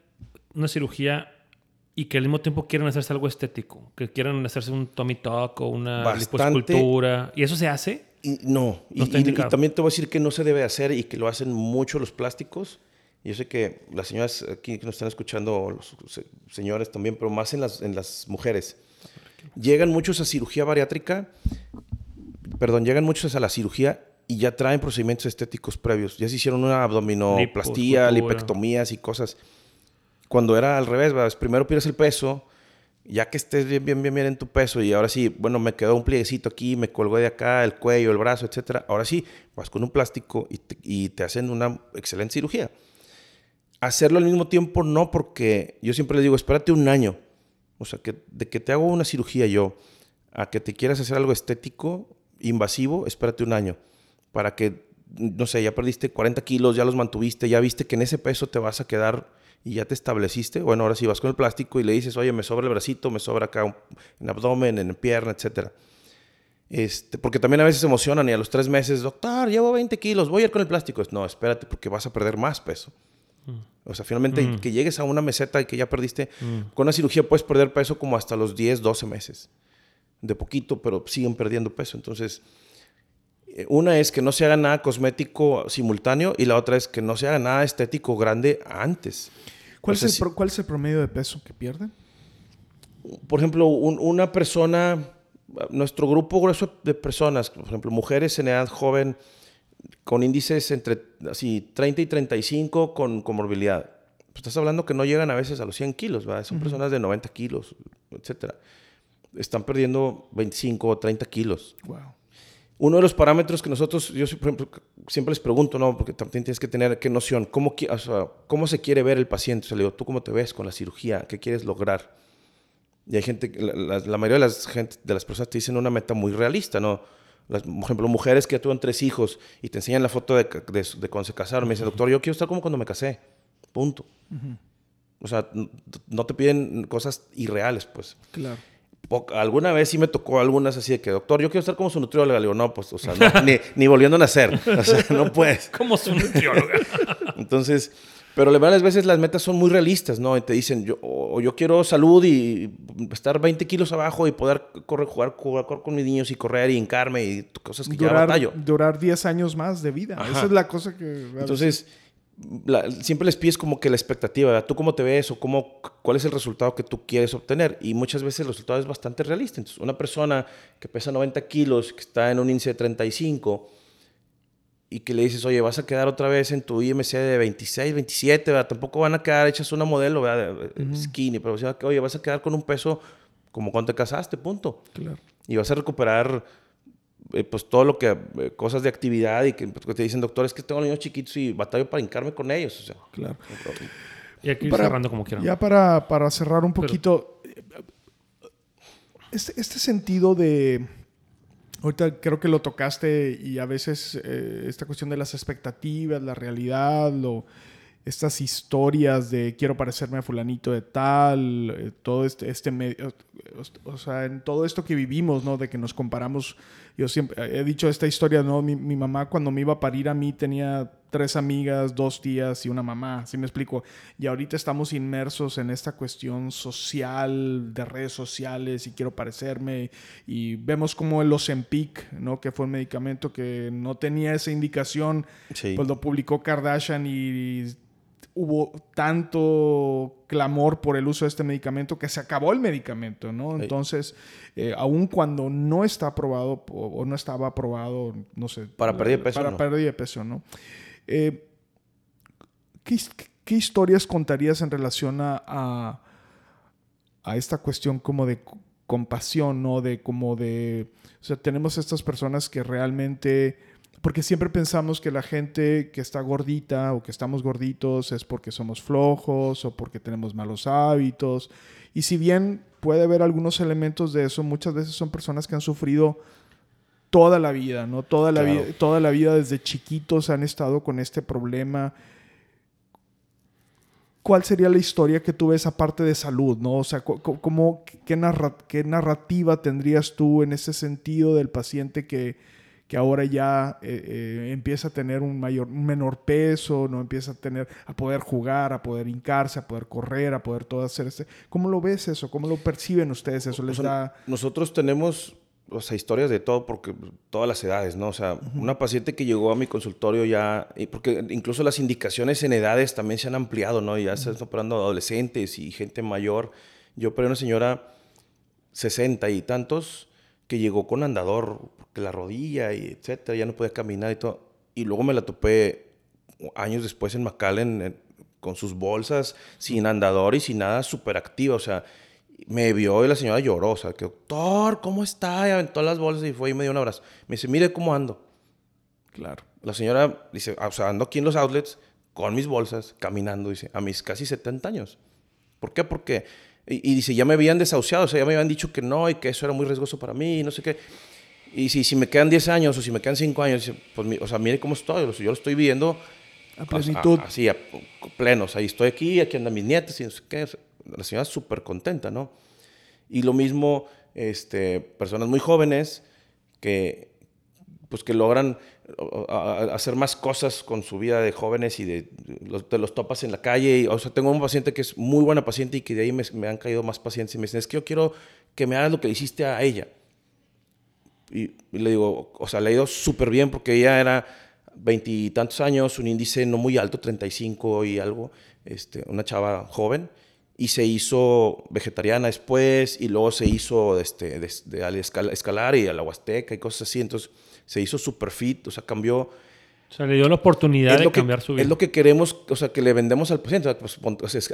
una cirugía y que al mismo tiempo quieran hacerse algo estético? Que quieran hacerse un tummy tuck o una liposcultura. ¿Y eso se hace? Y no, y, No y- y indicado. también te voy a decir que no se debe hacer y que lo hacen mucho los plásticos. Yo sé que las señoras aquí que nos están escuchando, los se- señores también, pero más en las, en las mujeres. Llegan muchos a cirugía bariátrica, perdón, llegan muchos a la cirugía y ya traen procedimientos estéticos previos. Ya se hicieron una abdominoplastía, lipectomías y cosas. Cuando era al revés, ¿verdad? primero pierdes el peso, ya que estés bien, bien, bien, bien en tu peso y ahora sí, bueno, me quedó un plieguecito aquí, me colgó de acá, el cuello, el brazo, etcétera. Ahora sí, vas con un plástico y te, y te hacen una excelente cirugía. Hacerlo al mismo tiempo no, porque yo siempre les digo, espérate un año. O sea, que de que te hago una cirugía yo a que te quieras hacer algo estético, invasivo, espérate un año. Para que, no sé, ya perdiste 40 kilos, ya los mantuviste, ya viste que en ese peso te vas a quedar y ya te estableciste. Bueno, ahora sí vas con el plástico y le dices, oye, me sobra el bracito, me sobra acá en abdomen, en pierna, etcétera. Este, porque también a veces se emocionan y a los tres meses, doctor, llevo 20 kilos, voy a ir con el plástico. No, espérate, porque vas a perder más peso. O sea, finalmente que llegues a una meseta y que ya perdiste, con una cirugía puedes perder peso como hasta los 10, 12 meses. De poquito, pero siguen perdiendo peso. Entonces, eh, una es que no se haga nada cosmético simultáneo y la otra es que no se haga nada estético grande antes. ¿Cuál, O sea, es el ¿Cuál es el promedio de peso que pierden? por ejemplo, un- una persona, nuestro grupo grueso de personas, por ejemplo, mujeres en edad joven con índices entre así 30 y 35 con comorbilidad. Pues estás hablando que no llegan a veces a los 100 kilos, ¿verdad? Son personas de 90 kilos, etcétera. Están perdiendo 25 o 30 kilos. Wow. Uno de los parámetros que nosotros, yo ejemplo, siempre les pregunto, ¿no? Porque también tienes que tener qué noción, ¿cómo, o sea, cómo se quiere ver el paciente? O sea, le digo, ¿tú cómo te ves con la cirugía? ¿Qué quieres lograr? Y hay gente, la, la- la mayoría de las, gente, de las personas te dicen una meta muy realista, ¿no? Las, por ejemplo, mujeres que ya tuvieron tres hijos y te enseñan la foto de, de, de cuando se casaron. Me dicen, doctor, yo quiero estar como cuando me casé. Punto. O sea, no te piden cosas irreales, pues. Claro. alguna vez sí me tocó algunas así de que, doctor, yo quiero estar como su nutrióloga. Le digo, no, pues, o sea, ni, ni, volviendo a nacer. O sea, no puedes. Como su nutrióloga. Entonces, pero varias veces las metas son muy realistas, ¿no? Y te dicen, yo, o yo quiero salud y estar 20 kilos abajo y poder correr, jugar, jugar, con mis niños y correr y hincarme y cosas que durar, ya batallo. Durar 10 años más de vida. Esa es la cosa que... Entonces siempre les pides como que la expectativa, tú cómo te ves o cómo, cuál es el resultado que tú quieres obtener. Y muchas veces el resultado es bastante realista. Entonces, una persona que pesa 90 kilos, que está en un índice de 35 y que le dices, oye, vas a quedar otra vez en tu IMC de 26, 27, ¿verdad? tampoco van a quedar hechas una modelo ¿verdad? skinny, pero oye, vas a quedar con un peso como cuando te casaste, punto. Claro. Y vas a recuperar eh, pues todo lo que, eh, cosas de actividad y que, pues, te dicen, doctor, es que tengo niños chiquitos y batallo para hincarme con ellos. O sea, claro. Y aquí cerrando como quieran. Ya para, para cerrar un poquito, este, este, sentido de, ahorita creo que lo tocaste y a veces eh, esta cuestión de las expectativas, la realidad, lo estas historias de quiero parecerme a fulanito de tal, eh, todo este, este medio, o sea, en todo esto que vivimos, ¿no? De que nos comparamos, yo siempre he dicho esta historia, ¿no? Mi, mi, mamá cuando me iba a parir a mí tenía tres amigas, dos tías y una mamá, ¿sí me explico? Y ahorita estamos inmersos en esta cuestión social, de redes sociales y quiero parecerme, y vemos como el Ozempic, ¿no? Que fue un medicamento que no tenía esa indicación, pues lo publicó Kardashian y hubo tanto clamor por el uso de este medicamento que se acabó el medicamento, ¿no? Entonces, eh, aun cuando no está aprobado o, no estaba aprobado, no sé. Para pérdida de peso. Para pérdida de peso, ¿no? Eh, ¿qué, historias contarías en relación a, a, esta cuestión como de compasión, ¿no? De como de... O sea, tenemos estas personas que realmente porque siempre pensamos que la gente que está gordita o que estamos gorditos es porque somos flojos o porque tenemos malos hábitos. Y si bien puede haber algunos elementos de eso, muchas veces son personas que han sufrido toda la vida, ¿no? Toda la, vida, toda la vida desde chiquitos han estado con este problema. ¿Cuál sería la historia que tú ves aparte de salud, no? O sea, ¿cómo, qué, qué narrativa tendrías tú en ese sentido del paciente que, que ahora ya eh, eh, empieza a tener un, mayor, un menor peso, no empieza a tener, a poder jugar, a poder hincarse, a poder correr, a poder todo hacer este. ¿Cómo lo ves eso? ¿Cómo lo perciben ustedes eso? ¿Les da... Nosotros tenemos, o sea, historias de todo, porque todas las edades, ¿no? O sea, una paciente que llegó a mi consultorio ya, porque incluso las indicaciones en edades también se han ampliado, ¿no? Ya se están operando adolescentes y gente mayor. Yo operé una señora 60 y tantos que llegó con andador, la rodilla y etcétera, ya no podía caminar y todo. Y luego me la topé años después en McAllen con sus bolsas, sin andador y sin nada, súper activa. O sea, me vio y la señora lloró. O sea, que doctor, ¿cómo está? Y aventó las bolsas y fue y me dio un abrazo. Me dice, mire cómo ando. Claro. La señora dice, o sea, ando aquí en los outlets con mis bolsas, caminando, dice, a mis casi 70 años. ¿Por qué? Porque y, dice, ya me habían desahuciado, o sea, ya me habían dicho que no y que eso era muy riesgoso para mí, y no sé qué. Y si, si me quedan 10 años o si me quedan 5 años, pues, o sea, mire cómo estoy, yo lo estoy viviendo. A plenitud. así, a, pleno. O sea, estoy aquí, aquí andan mis nietos y no sé qué. La señora súper contenta, ¿no? Y lo mismo, este, personas muy jóvenes que, pues, que logran hacer más cosas con su vida de jóvenes y de, los, te los topas en la calle. Y, o sea, tengo un paciente que es muy buena paciente y que de ahí me, me, han caído más pacientes y me dicen, es que yo quiero que me hagas lo que le hiciste a ella. Y, le digo, o sea, le ha ido súper bien porque ella era veintitantos años, un índice no muy alto, 35 y algo, este, una chava joven. Y se hizo vegetariana después y luego se hizo este, de, de, escalar y a la Huasteca y cosas así. Entonces, se hizo super fit, o sea, cambió. O sea, le dio la oportunidad de cambiar su vida. Es lo que queremos, o sea, que le vendemos al paciente. Pues,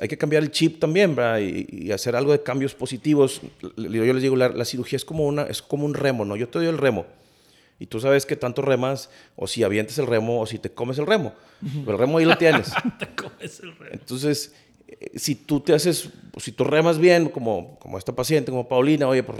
hay que cambiar el chip también, ¿verdad? Y, hacer algo de cambios positivos. Yo les digo, la, cirugía es como, una, es como un remo, ¿no? Yo te doy el remo. Y tú sabes que tanto remas, o si avientes el remo, o si te comes el remo. Pero el remo ahí lo tienes. te comes el remo. Entonces, eh, si tú te haces, si tú remas bien, como, como esta paciente, como Paulina, oye, pues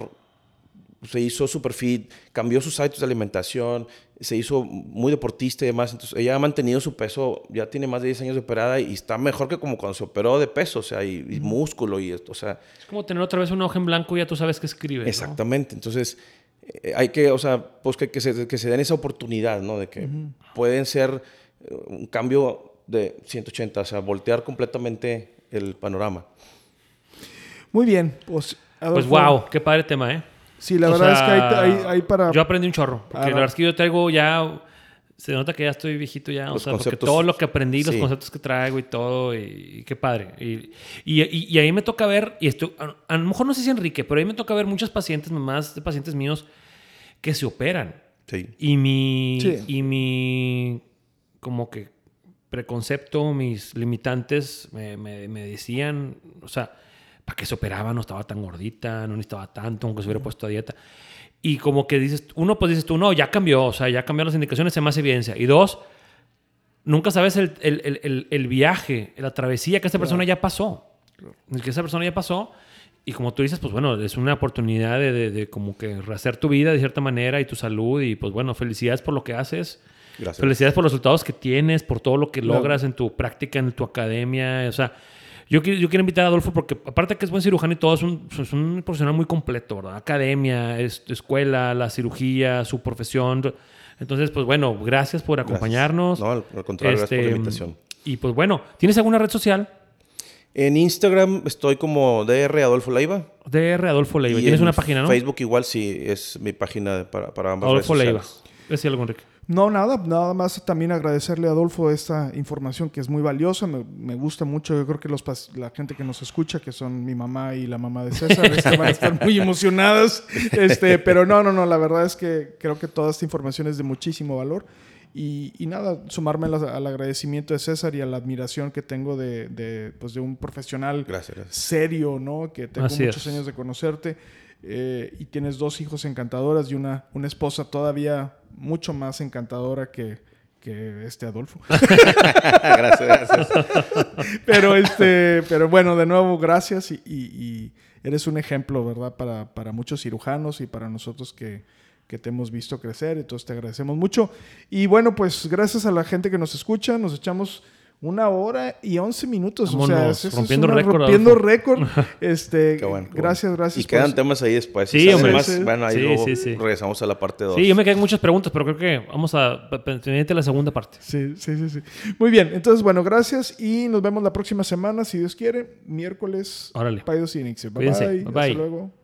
se hizo super fit, cambió sus hábitos de alimentación, se hizo muy deportista y demás. Entonces, ella ha mantenido su peso, ya tiene más de 10 años de operada y está mejor que como cuando se operó de peso, o sea, y, y músculo y esto, o sea. Es como tener otra vez una hoja en blanco y ya tú sabes qué escribe. ¿no? Exactamente. Entonces, eh, hay que, o sea, pues que, que, se, que se den esa oportunidad, ¿no? De que pueden ser eh, un cambio de 180, o sea, voltear completamente el panorama. Muy bien, pues. Pues wow, qué padre tema, ¿eh? Sí, la O verdad es que hay, hay- hay para. Yo aprendí un chorro. Porque Ah, la verdad es que yo traigo ya. Se nota que ya estoy viejito ya. O sea, porque todo lo que aprendí, los conceptos que traigo y todo, y, y qué padre. Y, y, y- y ahí me toca ver, y esto, a, a lo mejor no sé si Enrique, pero ahí me toca ver muchos pacientes, mamás de pacientes míos, que se operan. Sí. Y mi, Sí. y mi, como que preconcepto, mis limitantes me, me- me decían, o sea, ¿para qué se operaba? No estaba tan gordita, no necesitaba tanto, aunque se hubiera puesto a dieta. Y como que dices, uno, pues dices tú, no, ya cambió, o sea, ya cambiaron las indicaciones, hay más evidencia. Y dos, nunca sabes el, el- el- el- viaje, la travesía que esta persona ya pasó. Que esa persona ya pasó. Y como tú dices, pues bueno, es una oportunidad de, de- de como que rehacer tu vida de cierta manera y tu salud. Y pues bueno, felicidades por lo que haces. Gracias. Felicidades por los resultados que tienes, por todo lo que Claro. logras en tu práctica, en tu academia. O sea, yo, quiero- yo quiero invitar a Adolfo porque aparte que es buen cirujano y todo, es un, es un profesional muy completo, ¿verdad? Academia, es- escuela, la cirugía, su profesión. Entonces, pues bueno, gracias por Gracias. acompañarnos. No, al, contrario, gracias por la Este, invitación. Y pues bueno, ¿tienes alguna red social? En Instagram estoy como DR Adolfo Leiva. DR Adolfo Leiva. Y Tienes en una página, ¿no? Facebook igual sí es mi página para, para ambas Adolfo redes Leiva. sociales. Decía algo, Enrique. No, nada, nada más también agradecerle a Adolfo esta información que es muy valiosa, me, me gusta mucho, yo creo que los, la gente que nos escucha, que son mi mamá y la mamá de César, este, van a estar muy emocionadas, este, pero no, no, no, la verdad es que creo que toda esta información es de muchísimo valor y, y nada, sumarme al, al agradecimiento de César y a la admiración que tengo de, de, pues, de un profesional Gracias, gracias. serio, ¿no? Que tengo Así muchos es. años de conocerte eh, y tienes dos hijos encantadoras y una, una esposa todavía mucho más encantadora que, que este Adolfo. gracias, gracias. pero, este, pero bueno, de nuevo, gracias y, y- y eres un ejemplo, ¿verdad? Para, para muchos cirujanos y para nosotros que, que te hemos visto crecer, entonces te agradecemos mucho. Y bueno, pues gracias a la gente que nos escucha, nos echamos una hora y once minutos. o sea, Vámonos, eso es rompiendo récord, Rompiendo Adolfo. récord. Este, Qué bueno, qué gracias, bueno. gracias. Y quedan temas ahí después. Sí, hombre. más, Sí, sí. bueno, ahí Sí, luego sí, sí. regresamos a la parte 2. Sí, yo me quedan muchas preguntas, pero creo que vamos a pe- pe- pendiente la segunda parte. Sí, sí, sí, sí. Muy bien, entonces, bueno, gracias y nos vemos la próxima semana, si Dios quiere, miércoles. Órale. Paidos y Nixie. Bye Cuídense. bye. Bye, Hasta luego.